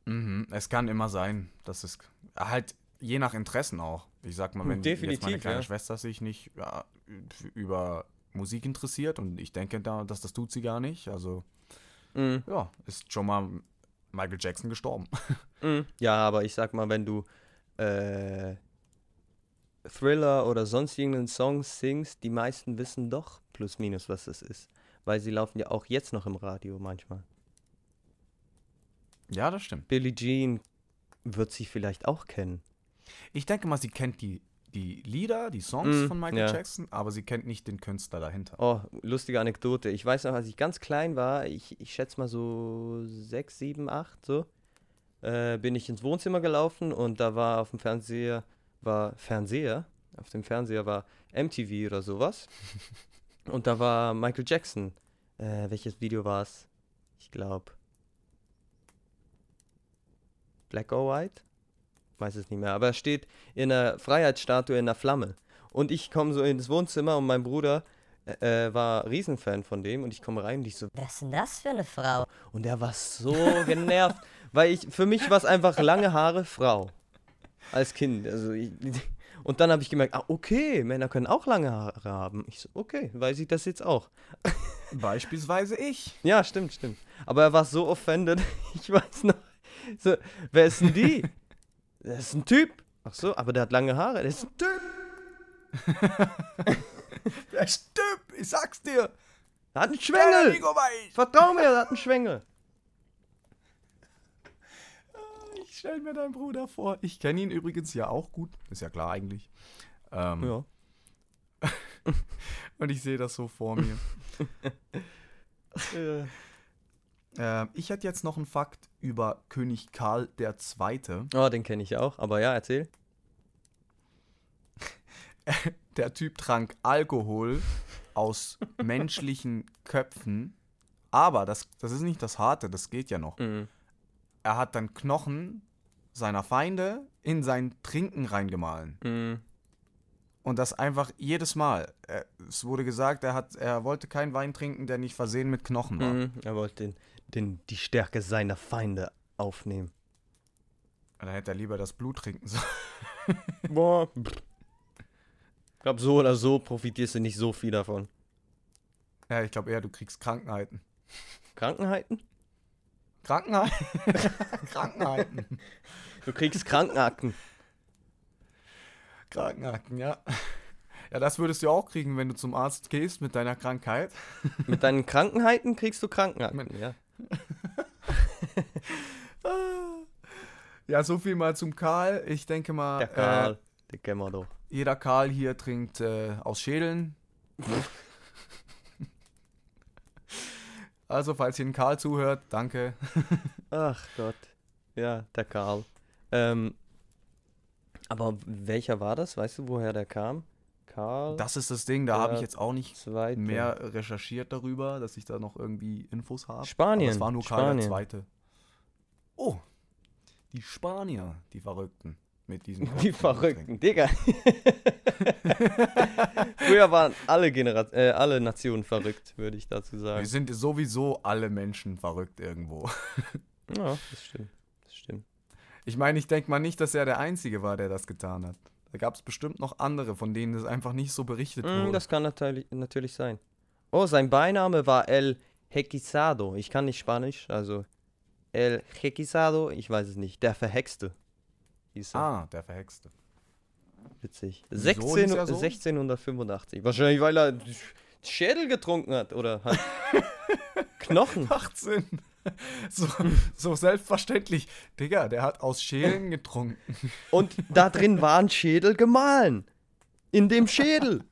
Mhm. Es kann immer sein, dass es halt je nach Interessen auch. Ich sag mal, wenn Definitiv, jetzt meine kleine ja. Schwester sich nicht ja, über Musik interessiert und ich denke da, dass das tut sie gar nicht. Also mhm. ja, ist schon mal Michael Jackson gestorben. Mhm. Ja, aber ich sag mal, wenn du äh, Thriller oder sonst irgendeinen Song singst, die meisten wissen doch plus minus, was das ist. Weil sie laufen ja auch jetzt noch im Radio manchmal. Ja, das stimmt. Billie Jean wird sie vielleicht auch kennen. Ich denke mal, sie kennt die die Lieder, die Songs mm, von Michael ja. Jackson, aber sie kennt nicht den Künstler dahinter. Oh, lustige Anekdote. Ich weiß noch, als ich ganz klein war, ich, ich schätze mal so sechs, sieben, acht, so, äh, bin ich ins Wohnzimmer gelaufen und da war auf dem Fernseher, war Fernseher, auf dem Fernseher war MTV oder sowas. und da war Michael Jackson. Äh, welches Video war es? Ich glaube. Black or White? Weiß es nicht mehr, aber er steht in einer Freiheitsstatue in der Flamme. Und ich komme so ins Wohnzimmer und mein Bruder äh, äh, war Riesenfan von dem und ich komme rein und ich so, was ist denn das für eine Frau? Und er war so genervt, weil ich, für mich war es einfach lange Haare, Frau. Als Kind. Also ich, und dann habe ich gemerkt, ah, okay, Männer können auch lange Haare haben. Ich so, okay, weiß ich das jetzt auch. Beispielsweise ich. Ja, stimmt, stimmt. Aber er war so offended. Ich weiß noch, so, wer ist denn die? Das ist ein Typ. Ach so, aber der hat lange Haare. Der ist ein Typ. der ist Typ, ich sag's dir. Der hat einen Schwengel. Vertrau mir, der hat einen Schwengel. Ich stell mir deinen Bruder vor. Ich kenne ihn übrigens ja auch gut. Ist ja klar eigentlich. Ähm, Ja. Und ich sehe das so vor mir. Äh, ich hätte jetzt noch einen Fakt über König Karl II. Oh, den kenne ich auch. Aber ja, erzähl. Der Typ trank Alkohol aus menschlichen Köpfen. Aber das, das ist nicht das Harte, das geht ja noch. Mhm. Er hat dann Knochen seiner Feinde in sein Trinken reingemahlen. Mhm. Und das einfach jedes Mal. Er, es wurde gesagt, er, hat, er wollte keinen Wein trinken, der nicht versehen mit Knochen war. Mhm. Er wollte den, den, die Stärke seiner Feinde aufnehmen. Dann hätte er lieber das Blut trinken sollen. Boah. Ich glaube, so oder so profitierst du nicht so viel davon. Ja, ich glaube eher, du kriegst Krankenheiten. Krankenheiten? Krankenheiten? Krankenheiten. Du kriegst Krankenakten. Krankenakten, ja. Ja, das würdest du auch kriegen, wenn du zum Arzt gehst mit deiner Krankheit. Mit deinen Krankenheiten kriegst du Krankenakten. Mit- Ja. Ja, so viel mal zum Karl. Ich denke mal, Der Karl, Äh, den kennen wir doch. jeder Karl hier trinkt äh, aus Schädeln. also, falls hier ein Karl zuhört, danke. Ach Gott. Ja, der Karl. Ähm, aber welcher war das? Weißt du, woher der kam? Karl Das ist das Ding, da habe ich jetzt auch nicht Zweite. mehr recherchiert darüber, dass ich da noch irgendwie Infos habe. Spanien. Aber es war nur Karl Spanien. der Zweite. Oh, die Spanier, die Verrückten. Mit diesen Die Verrückten, Digga. Früher waren alle, Genera äh, alle Nationen verrückt, würde ich dazu Wir sagen. sind sowieso alle Menschen verrückt irgendwo. Ja, das stimmt. Das stimmt. Ich meine, ich denke mal nicht, dass er der Einzige war, der das getan hat. Da gab es bestimmt noch andere, von denen es einfach nicht so berichtet Mm, wurde. das kann natürlich, natürlich sein. Oh, sein Beiname war El Hequisado. Ich kann nicht Spanisch, also El Hequisado, ich weiß es nicht. Der Verhexte. Hieß er. ah, der Verhexte. Witzig. Wieso 16, hieß er so? 1685. Wahrscheinlich, weil er Schädel getrunken hat oder halt Knochen. Macht Sinn. So, so selbstverständlich. Digga, der hat aus Schälen getrunken. Und da drin waren Schädel gemahlen. In dem Schädel.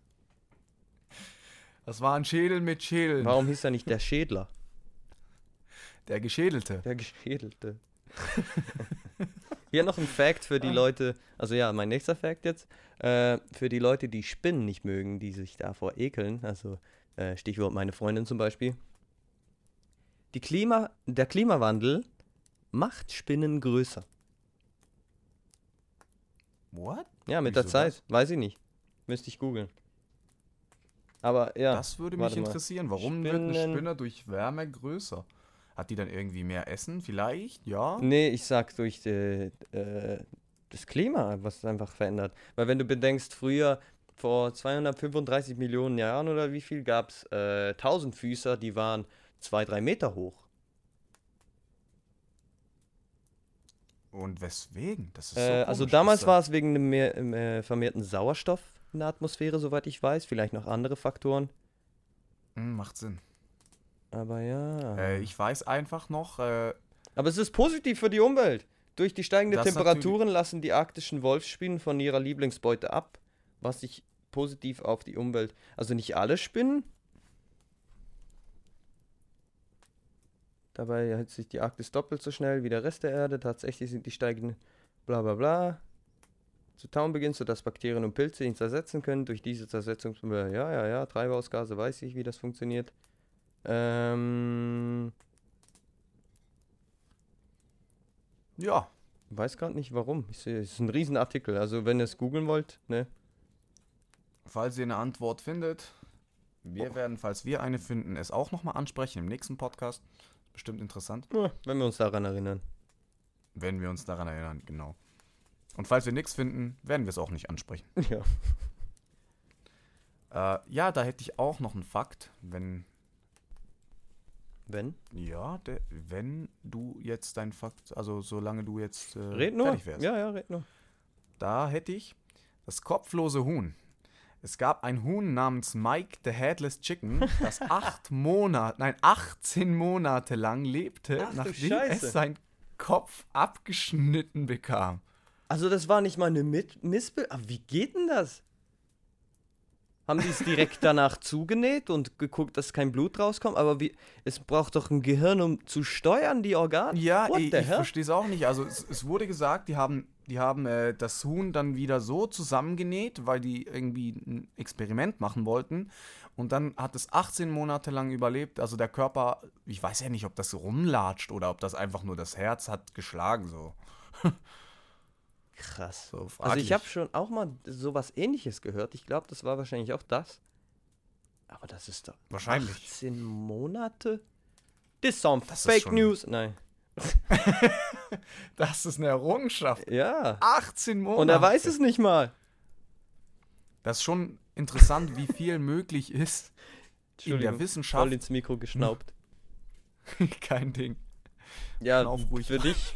Das war ein Schädel mit Schädeln. Warum hieß er nicht der Schädler? Der Geschädelte. Der Geschädelte. Hier noch ein Fact für die Leute, also ja, mein nächster Fact jetzt. Äh, für die Leute, die Spinnen nicht mögen, die sich davor ekeln, also äh, Stichwort meine Freundin zum Beispiel. Die Klima, der Klimawandel macht Spinnen größer. What? Ja, mit der Wieso Zeit. Weiß ich nicht. Müsste ich googeln. Aber ja. Das würde mich interessieren. Warum wird eine Spinnen- Spinne durch Wärme größer? Hat die dann irgendwie mehr Essen? Vielleicht? Ja. Nee, ich sag durch äh, äh, das Klima, was es einfach verändert. Weil wenn du bedenkst, früher vor 235 Millionen Jahren oder wie viel gab es äh, Tausendfüßer, die waren zwei, drei Meter hoch. Und weswegen? Das ist so Äh, also damals war es wegen dem mehr, äh, vermehrten Sauerstoff in der Atmosphäre, soweit ich weiß. Vielleicht noch andere Faktoren. Hm, macht Sinn. Aber ja. Äh, ich weiß einfach noch, äh, Aber es ist positiv für die Umwelt. Durch die steigenden Temperaturen lassen die arktischen Wolfsspinnen von ihrer Lieblingsbeute ab, was sich positiv auf die Umwelt. Also nicht alle Spinnen. Dabei erhitzt sich die Arktis doppelt so schnell wie der Rest der Erde. Tatsächlich sind die steigenden bla bla bla zu tauen beginnt, sodass Bakterien und Pilze ihn zersetzen können. Durch diese Zersetzung, ja, ja, ja, Treibhausgase, weiß ich, wie das funktioniert. Ähm, ja, Weiß gerade nicht warum. Ich sehe, es ist ein Riesenartikel. Also wenn ihr es googeln wollt, ne? falls ihr eine Antwort findet, wir werden, falls wir eine finden, es auch nochmal ansprechen im nächsten Podcast. Bestimmt interessant, Ja, Wenn wir uns daran erinnern. wenn wir uns daran erinnern, genau. Und falls wir nichts finden, werden wir es auch nicht ansprechen. Ja. Äh, ja, da hätte ich auch noch einen Fakt, wenn Wenn? Ja, der, wenn du jetzt dein Fakt, also solange du jetzt äh, Red nur. fertig wärst. Ja, ja, red nur. Da hätte ich das kopflose Huhn. Es gab ein Huhn namens Mike the Headless Chicken, das acht Monate, nein, 18 Monate lang lebte, Ach nachdem es seinen Kopf abgeschnitten bekam. Also das war nicht mal eine Mit Mispel. Aber wie geht denn das? Haben die es direkt danach zugenäht und geguckt, dass kein Blut rauskommt? Aber wie, es braucht doch ein Gehirn, um zu steuern, die Organe? Ja, What ich, the ich verstehe es auch nicht. Also es, es wurde gesagt, die haben, die haben äh, das Huhn dann wieder so zusammengenäht, weil die irgendwie ein Experiment machen wollten. Und dann hat es 18 Monate lang überlebt. Also der Körper, ich weiß ja nicht, ob das rumlatscht oder ob das einfach nur das Herz hat geschlagen. So, Krass. so Also ich habe schon auch mal sowas ähnliches gehört. Ich glaube, das war wahrscheinlich auch das. Aber das ist doch Wahrscheinlich. 18 Monate? Das sind Das Fake News. Nein. Das ist eine Errungenschaft. Ja. 18 Monate. Und er weiß es nicht mal. Das ist schon interessant, wie viel möglich ist in der Entschuldigung, Voll Wissenschaft. ins Mikro geschnaubt. Kein Ding. Ja, für dich,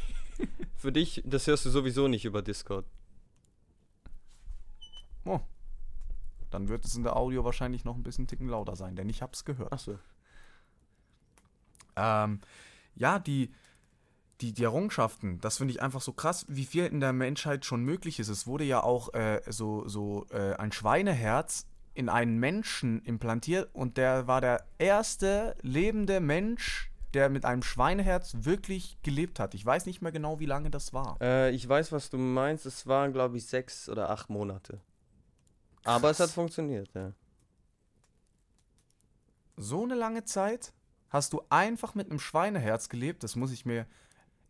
für dich, das hörst du sowieso nicht über Discord. Oh. Dann wird es in der Audio wahrscheinlich noch ein bisschen ticken lauter sein, denn ich hab's gehört. Achso. Ähm, ja, die, die, die Errungenschaften, das finde ich einfach so krass, wie viel in der Menschheit schon möglich ist. Es wurde ja auch äh, so, so äh, ein Schweineherz in einen Menschen implantiert und der war der erste lebende Mensch, der mit einem Schweineherz wirklich gelebt hat. Ich weiß nicht mehr genau, wie lange das war. Äh, ich weiß, was du meinst. Es waren, glaube ich, sechs oder acht Monate. Aber es hat Krass. funktioniert, ja. So eine lange Zeit hast du einfach mit einem Schweineherz gelebt, das muss ich mir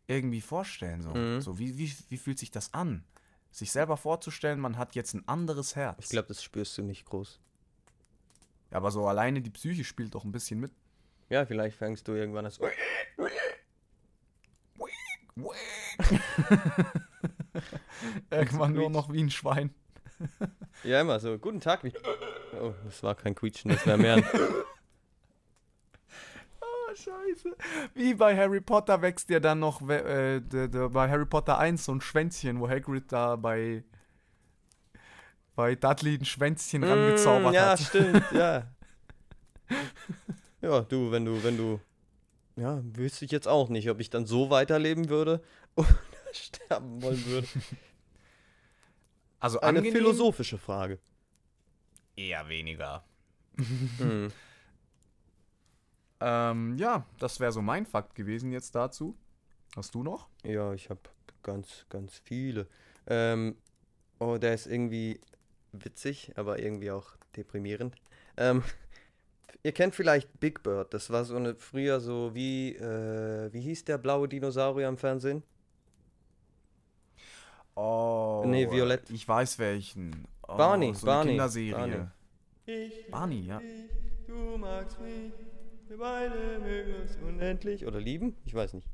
irgendwie vorstellen. So, Mhm. so wie, wie, wie fühlt sich das an? Sich selber vorzustellen, man hat jetzt ein anderes Herz. Ich glaube, das spürst du nicht groß. Ja, aber so alleine die Psyche spielt doch ein bisschen mit. Ja, vielleicht fängst du irgendwann an. so- Irgendwann nur noch wie ein Schwein. Ja, immer so. Guten Tag. Wie oh, das war kein Quietschen, das wäre mehr ein. Oh, scheiße. Wie bei Harry Potter wächst dir dann noch äh, bei Harry Potter 1 so ein Schwänzchen, wo Hagrid da bei, bei Dudley ein Schwänzchen rangezaubert Mm, ja, hat. stimmt, ja. Ja, du, wenn du, wenn du. Ja, wüsste ich jetzt auch nicht, ob ich dann so weiterleben würde oder sterben wollen würde. Also Eine angenehm, philosophische Frage. Eher weniger. Hm. Ähm, ja, das wäre so mein Fakt gewesen jetzt dazu. Hast du noch? Ja, ich habe ganz, ganz viele. Ähm, oh, der ist irgendwie witzig, aber irgendwie auch deprimierend. Ähm, ihr kennt vielleicht Big Bird. Das war so eine früher so wie, äh, wie hieß der blaue Dinosaurier im Fernsehen? Oh. Nee, Violett. Ich weiß welchen. Oh, Barney, so Barney, Eine Kinderserie. Barney. Ich, Barney ja. du magst mich, wir beide mögen uns unendlich. Oder lieben? Ich weiß nicht.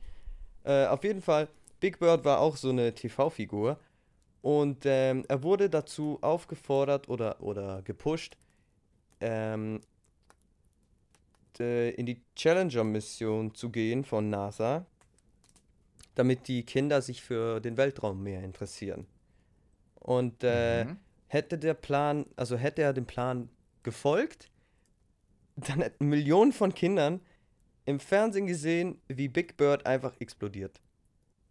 Äh, auf jeden Fall, Big Bird war auch so eine TV-Figur. Und ähm, er wurde dazu aufgefordert oder, oder gepusht, ähm, d- in die Challenger-Mission zu gehen von NASA, damit die Kinder sich für den Weltraum mehr interessieren. Und äh, Mhm. hätte der Plan, also hätte er dem Plan gefolgt, dann hätten Millionen von Kindern im Fernsehen gesehen, wie Big Bird einfach explodiert.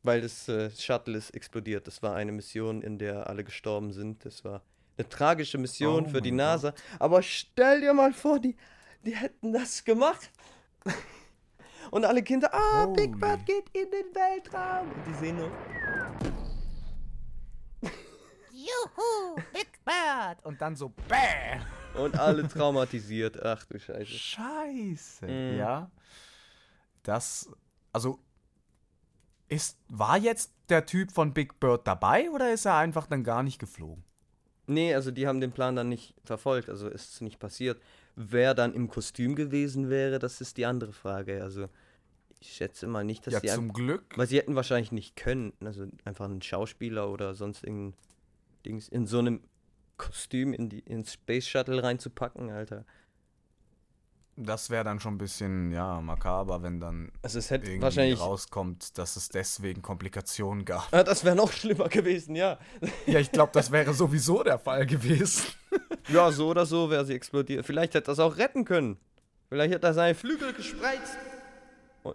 Weil das äh, Shuttle ist explodiert. Das war eine Mission, in der alle gestorben sind. Das war eine tragische Mission Oh für die NASA. Aber stell dir mal vor, die, die hätten das gemacht. Und alle Kinder, ah, Big Holy. Bird geht in den Weltraum. Und die sehen nur, Juhu, Big Bird. Und dann so bäh. und alle traumatisiert. Ach du Scheiße. Scheiße. Mhm. Ja. Das, also, ist, war jetzt der Typ von Big Bird dabei oder ist er einfach dann gar nicht geflogen? Nee, also die haben den Plan dann nicht verfolgt, also ist es nicht passiert. Wer dann im Kostüm gewesen wäre, das ist die andere Frage. Also ich schätze mal nicht, dass ja, sie zum Glück. weil sie hätten wahrscheinlich nicht können, also einfach einen Schauspieler oder sonst irgendein Dings in so einem Kostüm in die ins Space Shuttle reinzupacken, Alter. Das wäre dann schon ein bisschen, ja, makaber, wenn dann Also es hätte irgendwie wahrscheinlich. rauskommt, dass es deswegen Komplikationen gab. Ah, das wäre noch schlimmer gewesen, ja. Ja, ich glaube, das wäre sowieso der Fall gewesen. Ja, so oder so wäre sie explodiert. Vielleicht hätte das auch retten können. Vielleicht hätte er seine Flügel gespreizt.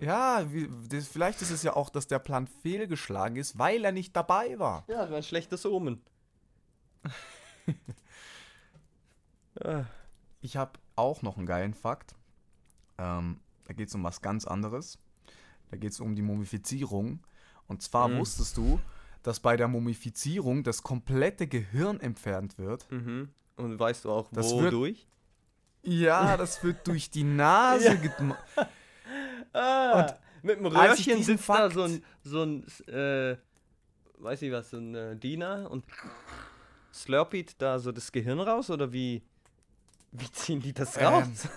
Ja, wie, das, vielleicht ist es ja auch, dass der Plan fehlgeschlagen ist, weil er nicht dabei war. Ja, das wäre ein schlechtes Omen. ah, Ich habe auch noch einen geilen Fakt. Ähm, da geht es um was ganz anderes. Da geht es um die Mumifizierung. Und zwar Mhm. wusstest du, dass bei der Mumifizierung das komplette Gehirn entfernt wird. mhm. Und weißt du auch, Das wird- wodurch? Ja, das wird durch die Nase gemacht. Ah, Und mit dem Röhrchen sitzt da Fakt- so ein, so ein, äh, weiß ich was, so ein äh, Diener und slurpit da so das Gehirn raus oder wie, wie ziehen die das Ähm, raus?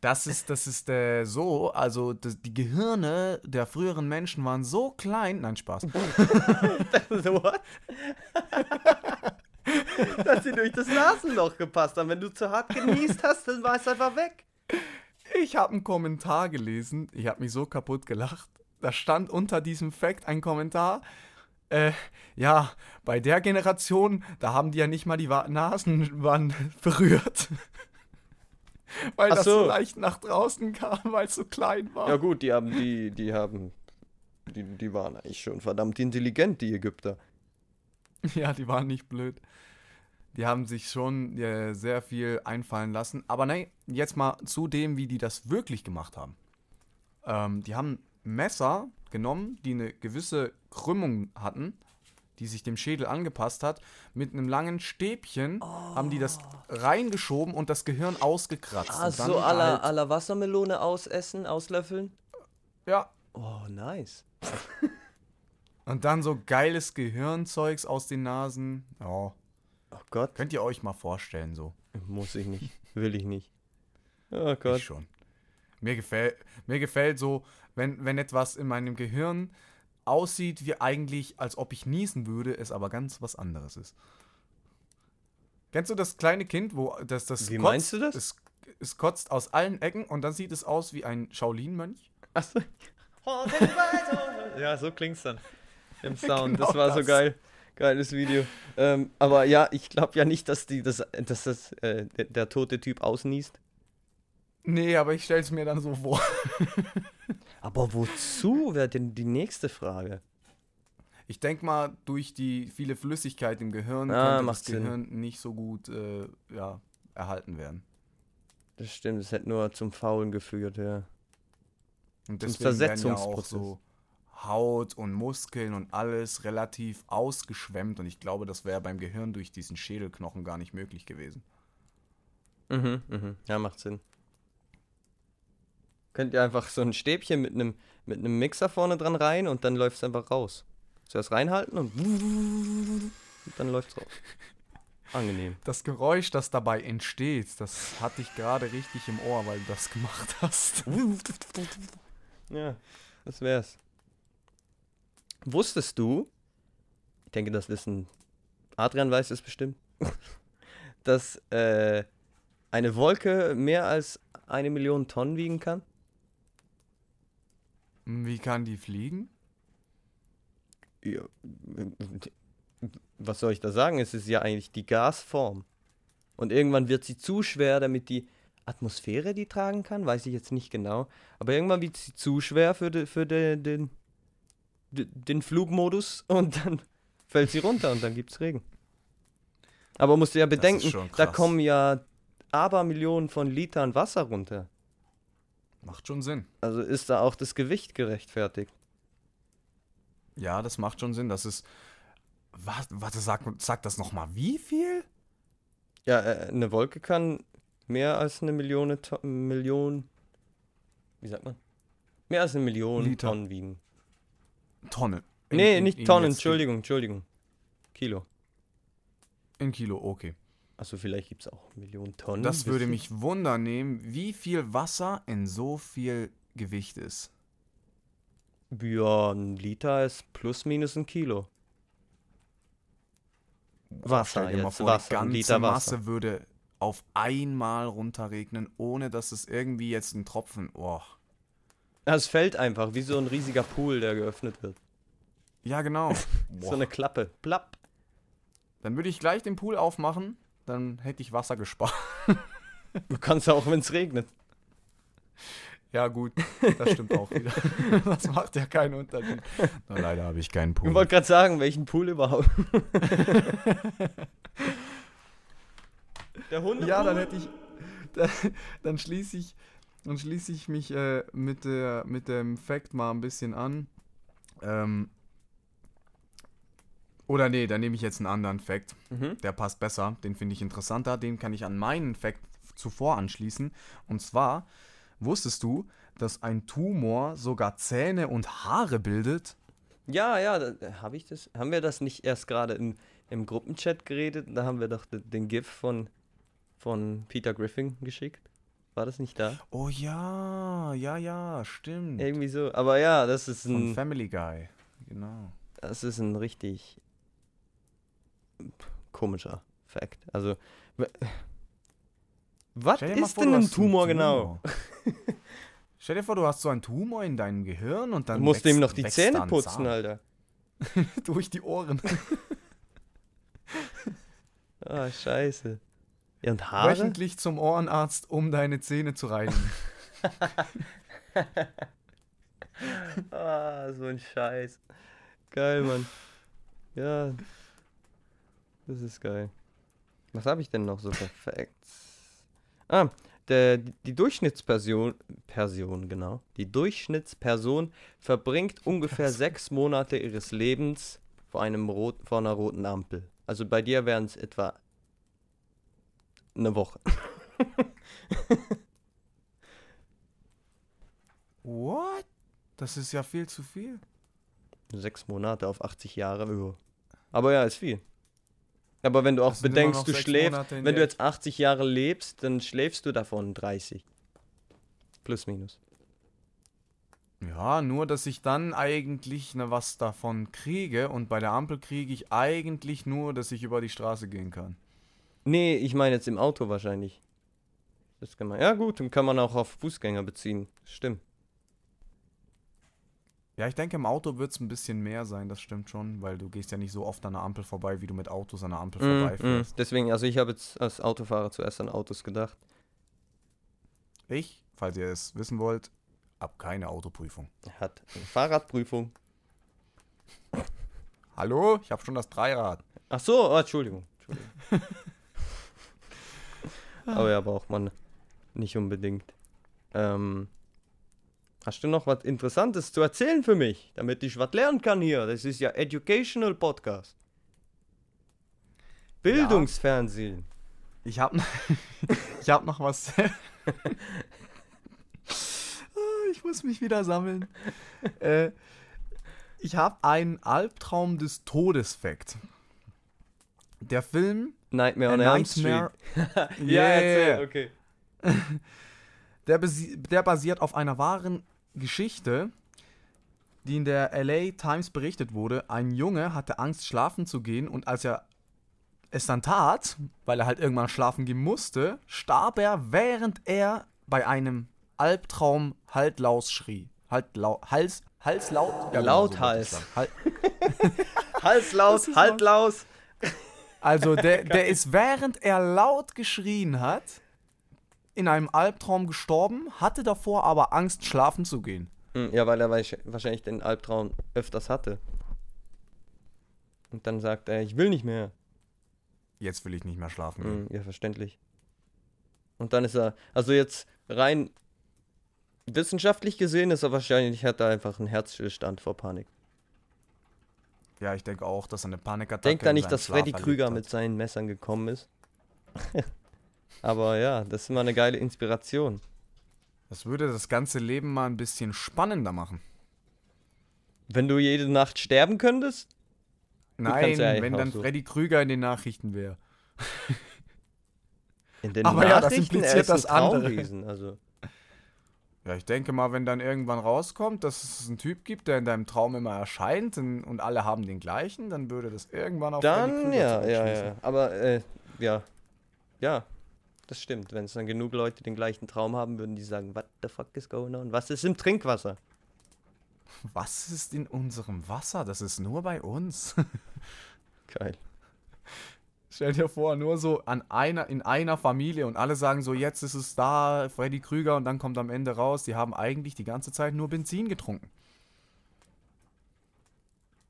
Das ist, das ist äh, so, also das, die Gehirne der früheren Menschen waren so klein. Nein, Spaß. so what? Dass sie durch das Nasenloch gepasst haben. Wenn du zu hart genießt hast, dann war es einfach weg. Ich habe einen Kommentar gelesen. Ich habe mich so kaputt gelacht. Da stand unter diesem Fact ein Kommentar. Äh, ja, bei der Generation, da haben die ja nicht mal die Wa Nasenwand berührt. weil Ach das so so. leicht nach draußen kam, weil es so klein war. Ja gut, die haben, die, die haben, die, die waren eigentlich schon verdammt intelligent, die Ägypter. Ja, die waren nicht blöd. Die haben sich schon äh, sehr viel einfallen lassen. Aber nein, jetzt mal zu dem, wie die das wirklich gemacht haben. Ähm, die haben Messer genommen, die eine gewisse Krümmung hatten, die sich dem Schädel angepasst hat. Mit einem langen Stäbchen haben die das reingeschoben und das Gehirn ausgekratzt. Dann so aller halt- aller Wassermelone ausessen, auslöffeln? Ja, Oh, nice. und dann so geiles Gehirnzeugs aus den Nasen. Ja, Oh Gott, könnt ihr euch mal vorstellen so. muss ich nicht, will ich nicht. Oh Gott. Ich schon. Mir gefällt, mir gefällt so, wenn, wenn etwas in meinem Gehirn aussieht, wie eigentlich, als ob ich niesen würde, es aber ganz was anderes ist. Kennst du das kleine Kind, wo das das Wie meinst du das? Es, es kotzt aus allen Ecken und dann sieht es aus wie ein Shaolin-Mönch? Achso. ja, so klingt's dann. Im Sound. Genau das war so das. geil. Geiles Video. Ähm, aber ja, ich glaube ja nicht, dass die das, dass das äh, der, der tote Typ ausniest. Nee, aber ich stell's mir dann so vor. Aber wozu wäre denn die nächste Frage? Ich denke mal, durch die viele Flüssigkeit im Gehirn Ah, macht das Sinn. Gehirn nicht so gut äh, ja, erhalten werden. Das stimmt, es hätte nur zum Faulen geführt, ja. Und Zum deswegen ja auch Zersetzungsprozess. so Haut und Muskeln und alles relativ ausgeschwemmt. Und ich glaube, das wäre beim Gehirn durch diesen Schädelknochen gar nicht möglich gewesen. Mhm, mhm. Ja, macht Sinn. Könnt ihr einfach so ein Stäbchen mit einem mit einem Mixer vorne dran rein und dann läuft es einfach raus. Zuerst reinhalten und, und dann läuft's raus. Angenehm. Das Geräusch, das dabei entsteht, das hatte ich gerade richtig im Ohr, weil du das gemacht hast. Ja, das wär's. Wusstest du, ich denke, das wissen, Adrian weiß es bestimmt, dass äh, eine Wolke mehr als eine Million Tonnen wiegen kann? Wie kann die fliegen? Ja, was soll ich da sagen? Es ist ja eigentlich die Gasform. Und irgendwann wird sie zu schwer, damit die Atmosphäre die tragen kann, weiß ich jetzt nicht genau. Aber irgendwann wird sie zu schwer für, de, für de, den, de, den Flugmodus und dann fällt sie runter und dann gibt's Regen. Aber musst du ja bedenken, da kommen ja Abermillionen von Litern Wasser runter. Macht schon Sinn. Also ist da auch das Gewicht gerechtfertigt. Ja, das macht schon Sinn. Das ist. Was, warte, sag, sag das nochmal. Wie viel? Ja, äh, eine Wolke kann mehr als eine Million, Million, wie sagt man? Mehr als eine Million Liter. Tonnen wiegen. Tonne. In- nee, in- nicht in Tonnen, Entschuldigung, Entschuldigung. Kilo. In Kilo, okay. Also vielleicht gibt es auch Millionen Tonnen. Das würde mich wundern nehmen, wie viel Wasser in so viel Gewicht ist. Ja, ein Liter ist plus minus ein Kilo. Wasser Stell dir jetzt, vor, Wasser, die ein ganze Liter Wasser. Masse würde auf einmal runterregnen, ohne dass es irgendwie jetzt ein Tropfen. Oh. Es fällt einfach, wie so ein riesiger Pool, der geöffnet wird. Ja, genau. so eine Klappe. Plapp. Dann würde ich gleich den Pool aufmachen, dann hätte ich Wasser gespart. Du kannst auch, wenn es regnet. Ja, gut, das stimmt auch wieder. Das macht ja keinen Unterschied. Na, leider habe ich keinen Pool. Ich wollte gerade sagen, welchen Pool überhaupt. Der Hunde. Ja, dann hätte ich. Dann, dann schließe ich, dann schließe ich mich äh, mit, der, mit dem Fact mal ein bisschen an. Ähm, oder nee, dann nehme ich jetzt einen anderen Fact. Mhm. Der passt besser, den finde ich interessanter. Den kann ich an meinen Fact zuvor anschließen. Und zwar, wusstest du, dass ein Tumor sogar Zähne und Haare bildet? Ja, ja, da, hab ich das, haben wir das nicht erst gerade im, im Gruppenchat geredet? Da haben wir doch den, GIF von, von Peter Griffin geschickt. War das nicht da? Oh ja, ja, ja, stimmt. Irgendwie so. Aber ja, das ist Von ein, Family Guy, genau. das ist ein richtig komischer Fact. Also, was ist vor, denn ein einen Tumor genau? Stell dir vor, du hast so einen Tumor in deinem Gehirn und dann Du musst wächst, ihm noch die Zähne putzen. Alter. Durch die Ohren. Ah, scheiße. Ja, und Haare? Wöchentlich zum Ohrenarzt, um deine Zähne zu reinigen. Ah, so ein Scheiß. Geil, Mann. Ja. Das ist geil. Was habe ich denn noch so für Facts? Ah, der, die Durchschnittsperson, Person, genau. Die Durchschnittsperson verbringt ungefähr sechs Monate ihres Lebens vor, einem rot, vor einer roten Ampel. Also bei dir wären es etwa eine Woche. What? Das ist ja viel zu viel. Sechs Monate auf 80 Jahre. ja. Aber ja, ist viel. Aber wenn du auch Das bedenkst, du schläfst, wenn du jetzt 80 Jahre lebst, dann schläfst du davon 30. Plus, minus. Ja, nur dass ich dann eigentlich ne, was davon kriege und bei der Ampel kriege ich eigentlich nur, dass ich über die Straße gehen kann. Nee, ich meine jetzt im Auto wahrscheinlich. Das kann man. Ja, gut, dann kann man auch auf Fußgänger beziehen. Stimmt. Ja, ich denke, im Auto wird es ein bisschen mehr sein, das stimmt schon, weil du gehst ja nicht so oft an der Ampel vorbei, wie du mit Autos an der Ampel Mm, mm. vorbeifährst. Deswegen, also ich habe jetzt als Autofahrer zuerst an Autos gedacht. Ich, falls ihr es wissen wollt, hab keine Autoprüfung. Er hat eine Fahrradprüfung. Hallo? Ich habe schon das Dreirad. Ach so, oh, Entschuldigung. Entschuldigung. aber ja, braucht man nicht unbedingt. Ähm, hast du noch was Interessantes zu erzählen für mich, damit ich was lernen kann hier? Das ist ja Educational Podcast. Bildungsfernsehen. Ich habe ich hab noch was. Ah, ich muss mich wieder sammeln. äh, ich habe einen Albtraum des Todes Fact. Der Film, Nightmare on Elm Street. Ja, Yeah. erzähl, okay. der, der basiert auf einer wahren Geschichte, die in der LA Times berichtet wurde. Ein Junge hatte Angst, schlafen zu gehen und als er es dann tat, weil er halt irgendwann schlafen gehen musste, starb er, während er bei einem Albtraum haltlaus schrie. Halt lau Hals, halslaut? Ja, genau, so Lauthals. sagen. Hal Halslaus, ist haltlaus. Also der, der ist, während er laut geschrien hat, in einem Albtraum gestorben, hatte davor aber Angst, schlafen zu gehen. Hm, Ja, weil er wahrsch- wahrscheinlich den Albtraum öfters hatte. Und dann sagt er, ich will nicht mehr. Jetzt will ich nicht mehr schlafen gehen. Hm, ja, verständlich. Und dann ist er, also jetzt rein wissenschaftlich gesehen ist er wahrscheinlich, hat er einfach einen Herzstillstand vor Panik. Ja, ich denke auch, dass er eine Panikattacke Denkt er nicht, dass Schlaf Freddy Krüger hat. mit seinen Messern gekommen ist? Aber ja, das ist immer eine geile Inspiration. Das würde das ganze Leben mal ein bisschen spannender machen. Wenn du jede Nacht sterben könntest? Nein, ja wenn auch dann so. Freddy Krüger in den Nachrichten wäre. In den Aber ja, das Nachrichten, impliziert er das andere. Also. Ja, ich denke mal, wenn dann irgendwann rauskommt, dass es einen Typ gibt, der in deinem Traum immer erscheint und, und alle haben den gleichen, dann würde das irgendwann Freddy Dann, ja, ja, ja. Aber, äh, ja. Ja. Das stimmt. Wenn es dann genug Leute den gleichen Traum haben, würden die sagen, what the fuck is going on? Was ist im Trinkwasser? Was ist in unserem Wasser? Das ist nur bei uns. Geil. Stell dir vor, nur so an einer, in einer Familie und alle sagen so, jetzt ist es da, Freddy Krüger, und dann kommt am Ende raus, die haben eigentlich die ganze Zeit nur Benzin getrunken.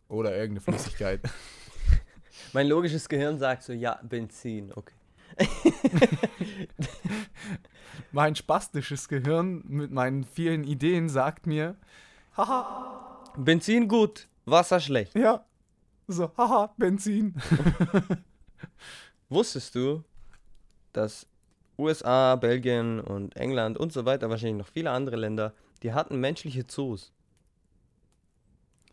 Oder irgendeine Flüssigkeit. Mein logisches Gehirn sagt so, ja, Benzin, okay. mein spastisches Gehirn mit meinen vielen Ideen sagt mir, haha, Benzin gut, Wasser schlecht. Ja, so, haha, Benzin. Wusstest du, dass USA, Belgien und England und so weiter, wahrscheinlich noch viele andere Länder, die hatten menschliche Zoos?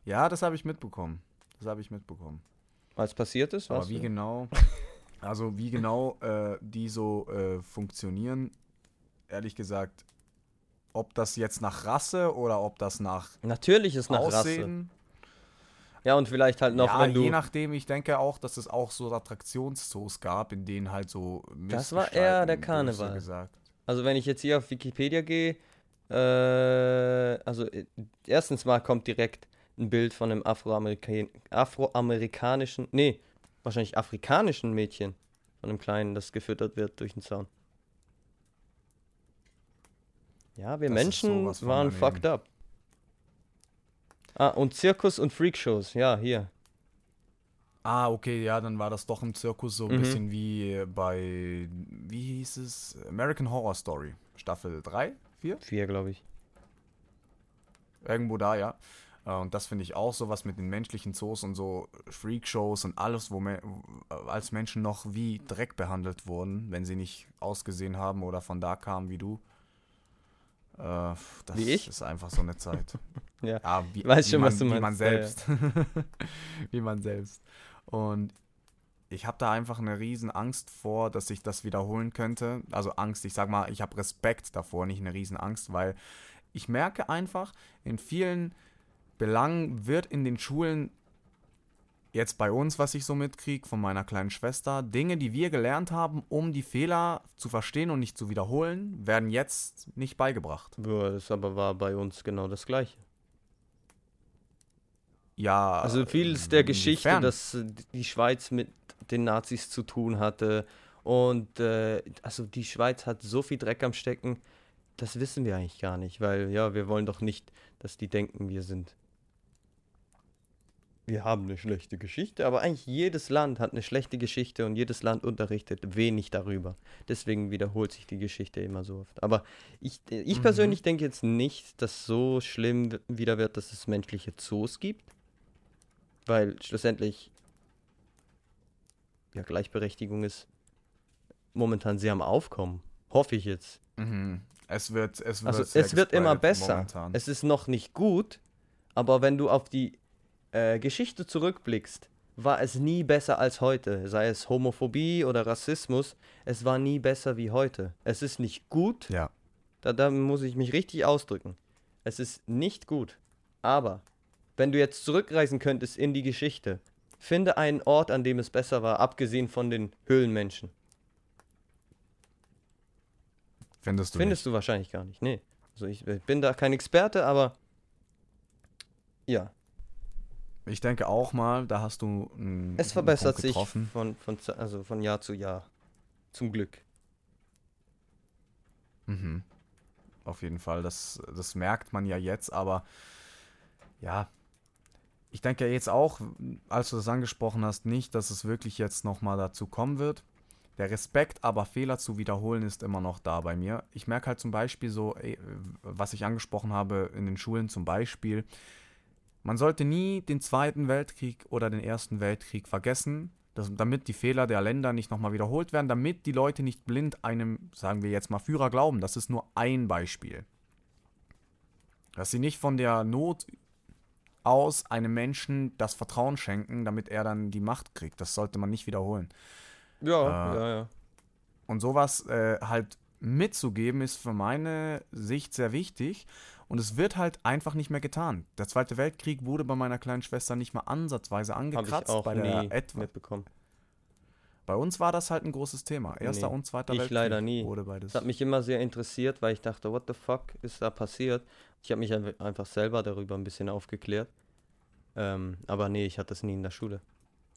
Ja, das habe ich mitbekommen. Das habe ich mitbekommen. Was passiert ist? Aber wie du? genau, also wie genau äh, die so äh, funktionieren, ehrlich gesagt, ob das jetzt nach Rasse oder ob das nach Natürlich ist nach Aussehen, Rasse. Ja, und vielleicht halt noch, ja, wenn du. Je nachdem, ich denke auch, dass es auch so Attraktionszoos gab, in denen halt so. Das war eher der Karneval. Gesagt. Also, wenn ich jetzt hier auf Wikipedia gehe, äh, also äh, erstens mal kommt direkt ein Bild von einem Afroamerika afroamerikanischen, nee, wahrscheinlich afrikanischen Mädchen, von einem Kleinen, das gefüttert wird durch den Zaun. Ja, wir das Menschen waren fucked up. Ah, und Zirkus und Freakshows, ja, hier. Ah, okay, ja, dann war das doch im Zirkus so ein mhm. bisschen wie bei, wie hieß es? American Horror Story. Staffel 3, 4? 4, glaube ich. Irgendwo da, ja. Äh, und das finde ich auch so was mit den menschlichen Zoos und so Freakshows und alles, wo me als Menschen noch wie Dreck behandelt wurden, wenn sie nicht ausgesehen haben oder von da kamen wie du. Äh, das wie ich? ist einfach so eine Zeit. ja, ja wie, weiß wie schon, man, was du meinst. Wie man selbst. Ja, ja. wie man selbst. Und ich habe da einfach eine riesen Angst vor, dass sich das wiederholen könnte. Also Angst, ich sag mal, ich habe Respekt davor, nicht eine riesen Angst, weil ich merke einfach, in vielen Belangen wird in den Schulen jetzt bei uns, was ich so mitkriege von meiner kleinen Schwester, Dinge, die wir gelernt haben, um die Fehler zu verstehen und nicht zu wiederholen, werden jetzt nicht beigebracht. Ja, das aber war bei uns genau das Gleiche. Ja. Also vieles der Geschichte, inwiefern? dass die Schweiz mit den Nazis zu tun hatte und äh, also die Schweiz hat so viel Dreck am Stecken, das wissen wir eigentlich gar nicht, weil ja, wir wollen doch nicht, dass die denken, wir sind wir haben eine schlechte Geschichte, aber eigentlich jedes Land hat eine schlechte Geschichte und jedes Land unterrichtet wenig darüber. Deswegen wiederholt sich die Geschichte immer so oft. Aber ich, ich mhm. persönlich denke jetzt nicht, dass so schlimm wieder wird, dass es menschliche Zoos gibt. Weil schlussendlich ja, Gleichberechtigung ist momentan sehr am Aufkommen. Hoffe ich jetzt. Mhm. Es wird, es wird, also, es wird immer besser. Momentan. Es ist noch nicht gut, aber wenn du auf die äh, Geschichte zurückblickst, war es nie besser als heute. Sei es Homophobie oder Rassismus, es war nie besser wie heute. Es ist nicht gut. Ja. Da, da muss ich mich richtig ausdrücken. Es ist nicht gut. Aber wenn du jetzt zurückreisen könntest in die Geschichte, finde einen Ort, an dem es besser war, abgesehen von den Höhlenmenschen. Findest du Findest nicht? du wahrscheinlich gar nicht. Nee. Also ich, ich bin da kein Experte, aber ja, ich denke auch mal, da hast du einen Es verbessert sich von, von, also von Jahr zu Jahr. Zum Glück. Mhm. Auf jeden Fall. Das, das merkt man ja jetzt, aber ja, ich denke jetzt auch, als du das angesprochen hast, nicht, dass es wirklich jetzt nochmal dazu kommen wird. Der Respekt, aber Fehler zu wiederholen, ist immer noch da bei mir. Ich merke halt zum Beispiel so, was ich angesprochen habe in den Schulen zum Beispiel, man sollte nie den Zweiten Weltkrieg oder den Ersten Weltkrieg vergessen, dass, damit die Fehler der Länder nicht nochmal wiederholt werden, damit die Leute nicht blind einem, sagen wir jetzt mal, Führer glauben. Das ist nur ein Beispiel. Dass sie nicht von der Not aus einem Menschen das Vertrauen schenken, damit er dann die Macht kriegt. Das sollte man nicht wiederholen. Ja, äh, ja, ja. Und sowas äh, halt mitzugeben, ist für meine Sicht sehr wichtig. Und es wird halt einfach nicht mehr getan. Der Zweite Weltkrieg wurde bei meiner kleinen Schwester nicht mal ansatzweise angekratzt. Hab ich auch bei der nie etwa mitbekommen. Bei uns war das halt ein großes Thema. Erster Nee, und Zweiter ich Weltkrieg leider nie. wurde beides. Das hat mich immer sehr interessiert, weil ich dachte, what the fuck ist da passiert? Ich habe mich ein- einfach selber darüber ein bisschen aufgeklärt. Ähm, aber nee, ich hatte das nie in der Schule.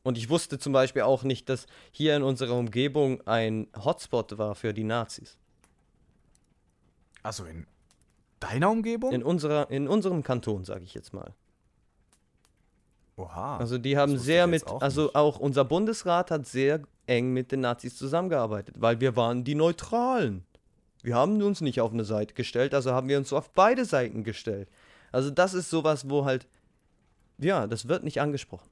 Und ich wusste zum Beispiel auch nicht, dass hier in unserer Umgebung ein Hotspot war für die Nazis. Also in deiner Umgebung? In, unserer, in unserem Kanton, sage ich jetzt mal. Oha. Also die haben sehr mit, auch also nicht. auch unser Bundesrat hat sehr eng mit den Nazis zusammengearbeitet, weil wir waren die Neutralen. Wir haben uns nicht auf eine Seite gestellt, also haben wir uns auf beide Seiten gestellt. Also das ist sowas, wo halt, ja, das wird nicht angesprochen.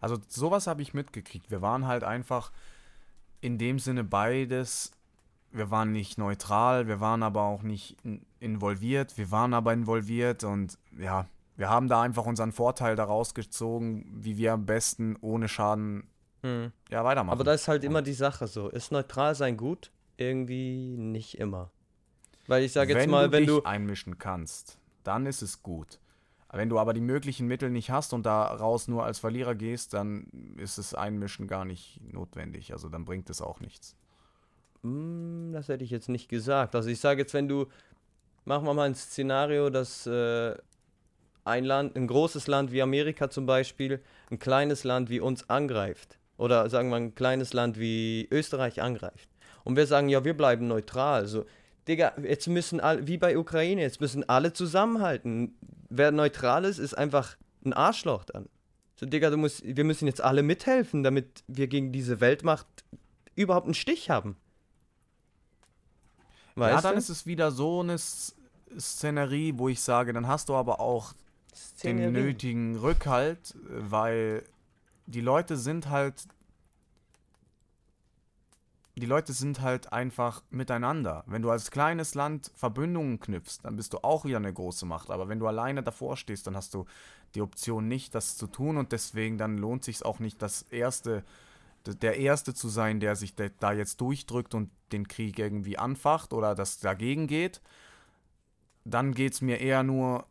Also sowas habe ich mitgekriegt. Wir waren halt einfach in dem Sinne beides. Wir waren nicht neutral, wir waren aber auch nicht in- involviert. Wir waren aber involviert und ja, wir haben da einfach unseren Vorteil daraus gezogen, wie wir am besten ohne Schaden ja weitermachen. Aber da ist halt immer die Sache so, ist neutral sein gut? Irgendwie nicht immer. Weil ich sage jetzt wenn mal, du wenn dich du, einmischen kannst, dann ist es gut. Wenn du aber die möglichen Mittel nicht hast und daraus nur als Verlierer gehst, dann ist es Einmischen gar nicht notwendig. Also dann bringt es auch nichts. Hm, das hätte ich jetzt nicht gesagt. Also ich sage jetzt, wenn du, machen wir mal ein Szenario, dass äh, ein Land, ein großes Land wie Amerika zum Beispiel, ein kleines Land wie uns angreift. Oder sagen wir ein kleines Land wie Österreich angreift. Und wir sagen, ja, wir bleiben neutral. Also, Digga, jetzt müssen alle, wie bei Ukraine, jetzt müssen alle zusammenhalten. Wer neutral ist, ist einfach ein Arschloch dann. So, Digga, du musst, wir müssen jetzt alle mithelfen, damit wir gegen diese Weltmacht überhaupt einen Stich haben. Ja, Weißt dann du? ist es wieder so eine Szenerie, wo ich sage, dann hast du aber auch den Szenerie. nötigen Rückhalt, weil die Leute sind halt die Leute sind halt einfach miteinander. Wenn du als kleines Land Verbündungen knüpfst, dann bist du auch wieder eine große Macht. Aber wenn du alleine davor stehst, dann hast du die Option nicht, das zu tun und deswegen dann lohnt sich auch nicht, das erste, der Erste zu sein, der sich da- jetzt durchdrückt und den Krieg irgendwie anfacht oder das dagegen geht. Dann geht es mir eher nur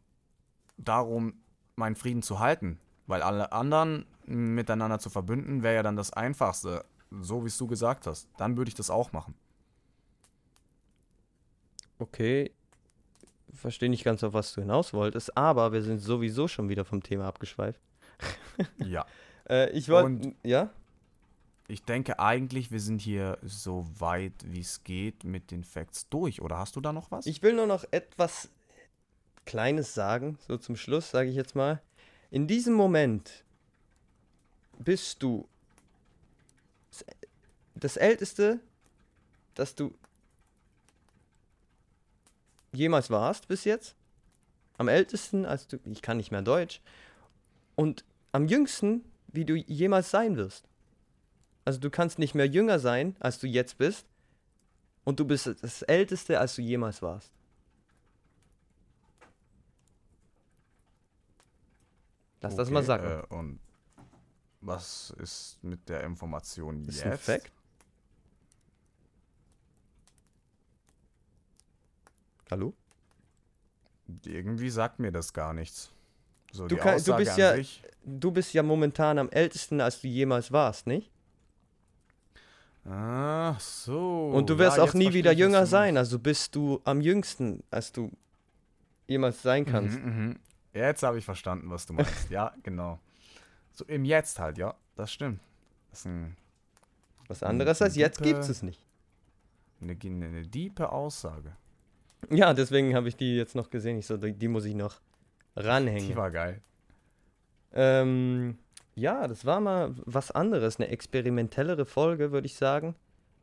darum, meinen Frieden zu halten. Weil alle anderen miteinander zu verbünden, wäre ja dann das Einfachste. So wie es du gesagt hast. Dann würde ich das auch machen. Okay, verstehe nicht ganz, auf was du hinaus wolltest, aber wir sind sowieso schon wieder vom Thema abgeschweift. Ja. Äh, ich wollte, ja? Ich denke eigentlich, wir sind hier so weit, wie es geht, mit den Facts durch. Oder hast du da noch was? Ich will nur noch etwas Kleines sagen, so zum Schluss, sage ich jetzt mal. In diesem Moment bist du das- Älteste, das du jemals warst bis jetzt. Am ältesten, als du, ich kann nicht mehr Deutsch. Und am jüngsten, wie du jemals sein wirst. Also du kannst nicht mehr jünger sein, als du jetzt bist. Und du bist das Älteste, als du jemals warst. Lass das mal Okay, sagen. Äh, und was ist mit der Information ist jetzt? ein Fact. Hallo? Irgendwie sagt mir das gar nichts. So, Du kann- du bist ja- Du bist ja momentan am ältesten, als du jemals warst, nicht? Ach so. Und du wirst ja, auch nie wieder jünger sein. Also bist du am jüngsten, als du jemals sein kannst. Mhm, mhm. Jetzt habe ich verstanden, was du meinst. ja, genau. So im Jetzt halt, ja. Das stimmt. Das Was anderes als jetzt gibt es nicht. eine, eine diepe Aussage. Ja, deswegen habe ich die jetzt noch gesehen. Ich so, die, die muss ich noch ranhängen. Die war geil. Ähm, ja, das war mal was anderes, eine experimentellere Folge, würde ich sagen.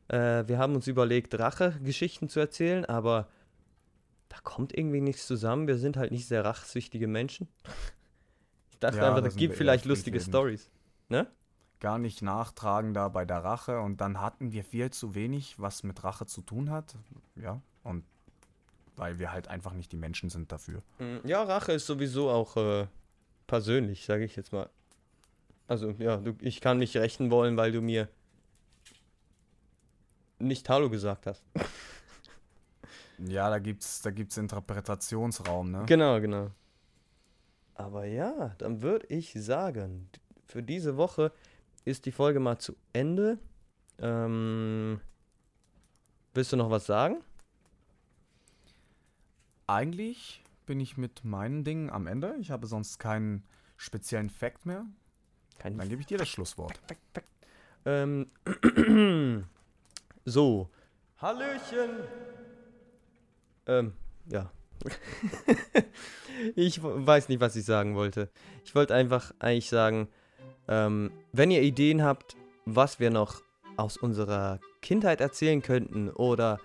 Äh, wir haben uns überlegt, Rache-Geschichten zu erzählen, aber da kommt irgendwie nichts zusammen. Wir sind halt nicht sehr rachsüchtige Menschen. Ich dachte Ja, einfach, das sind gibt vielleicht lustige. Stories. Gar nicht nachtragen da bei der Rache. Und dann hatten wir viel zu wenig, was mit Rache zu tun hat. Ja. Und weil wir halt einfach nicht die Menschen sind dafür. Mm, Ja, Rache ist sowieso auch äh, persönlich, sage ich jetzt mal. Also, ja, du, ich kann mich rächen wollen, weil du mir nicht Hallo gesagt hast. Ja, da gibt's, da gibt's Interpretationsraum, ne? Genau, genau. Aber ja, dann würde ich sagen, für diese Woche ist die Folge mal zu Ende. Ähm, willst du noch was sagen? Eigentlich bin ich mit meinen Dingen am Ende. Ich habe sonst keinen speziellen Fact mehr. Kein Dann gebe ich dir das Schlusswort. Ähm, so. Hallöchen. Ähm, ja. ich weiß nicht, was ich sagen wollte. Ich wollte einfach eigentlich sagen, ähm, wenn ihr Ideen habt, was wir noch aus unserer Kindheit erzählen könnten oder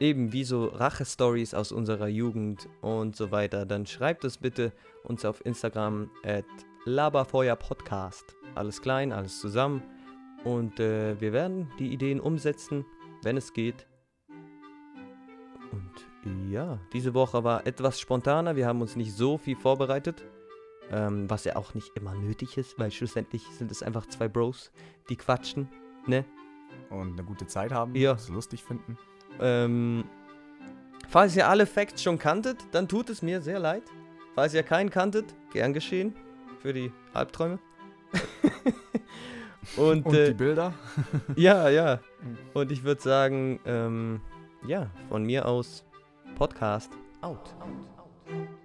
eben wie so Rache-Stories aus unserer Jugend und so weiter, dann schreibt es bitte uns auf Instagram at laberfeuerpodcast. Alles klein, alles zusammen. Und äh, wir werden die Ideen umsetzen, wenn es geht. Und ja, diese Woche war etwas spontaner. Wir haben uns nicht so viel vorbereitet. Ähm, was ja auch nicht immer nötig ist, weil schlussendlich sind es einfach zwei Bros, die quatschen. Ne? Und eine gute Zeit haben, Ja. es lustig finden. Ähm, falls ihr alle Facts schon kanntet, dann tut es mir sehr leid. Falls ihr keinen kanntet, gern geschehen. Für die Albträume. Und, Und äh, die Bilder? ja, ja. Und ich würde sagen, ähm, ja, von mir aus Podcast out. out, out.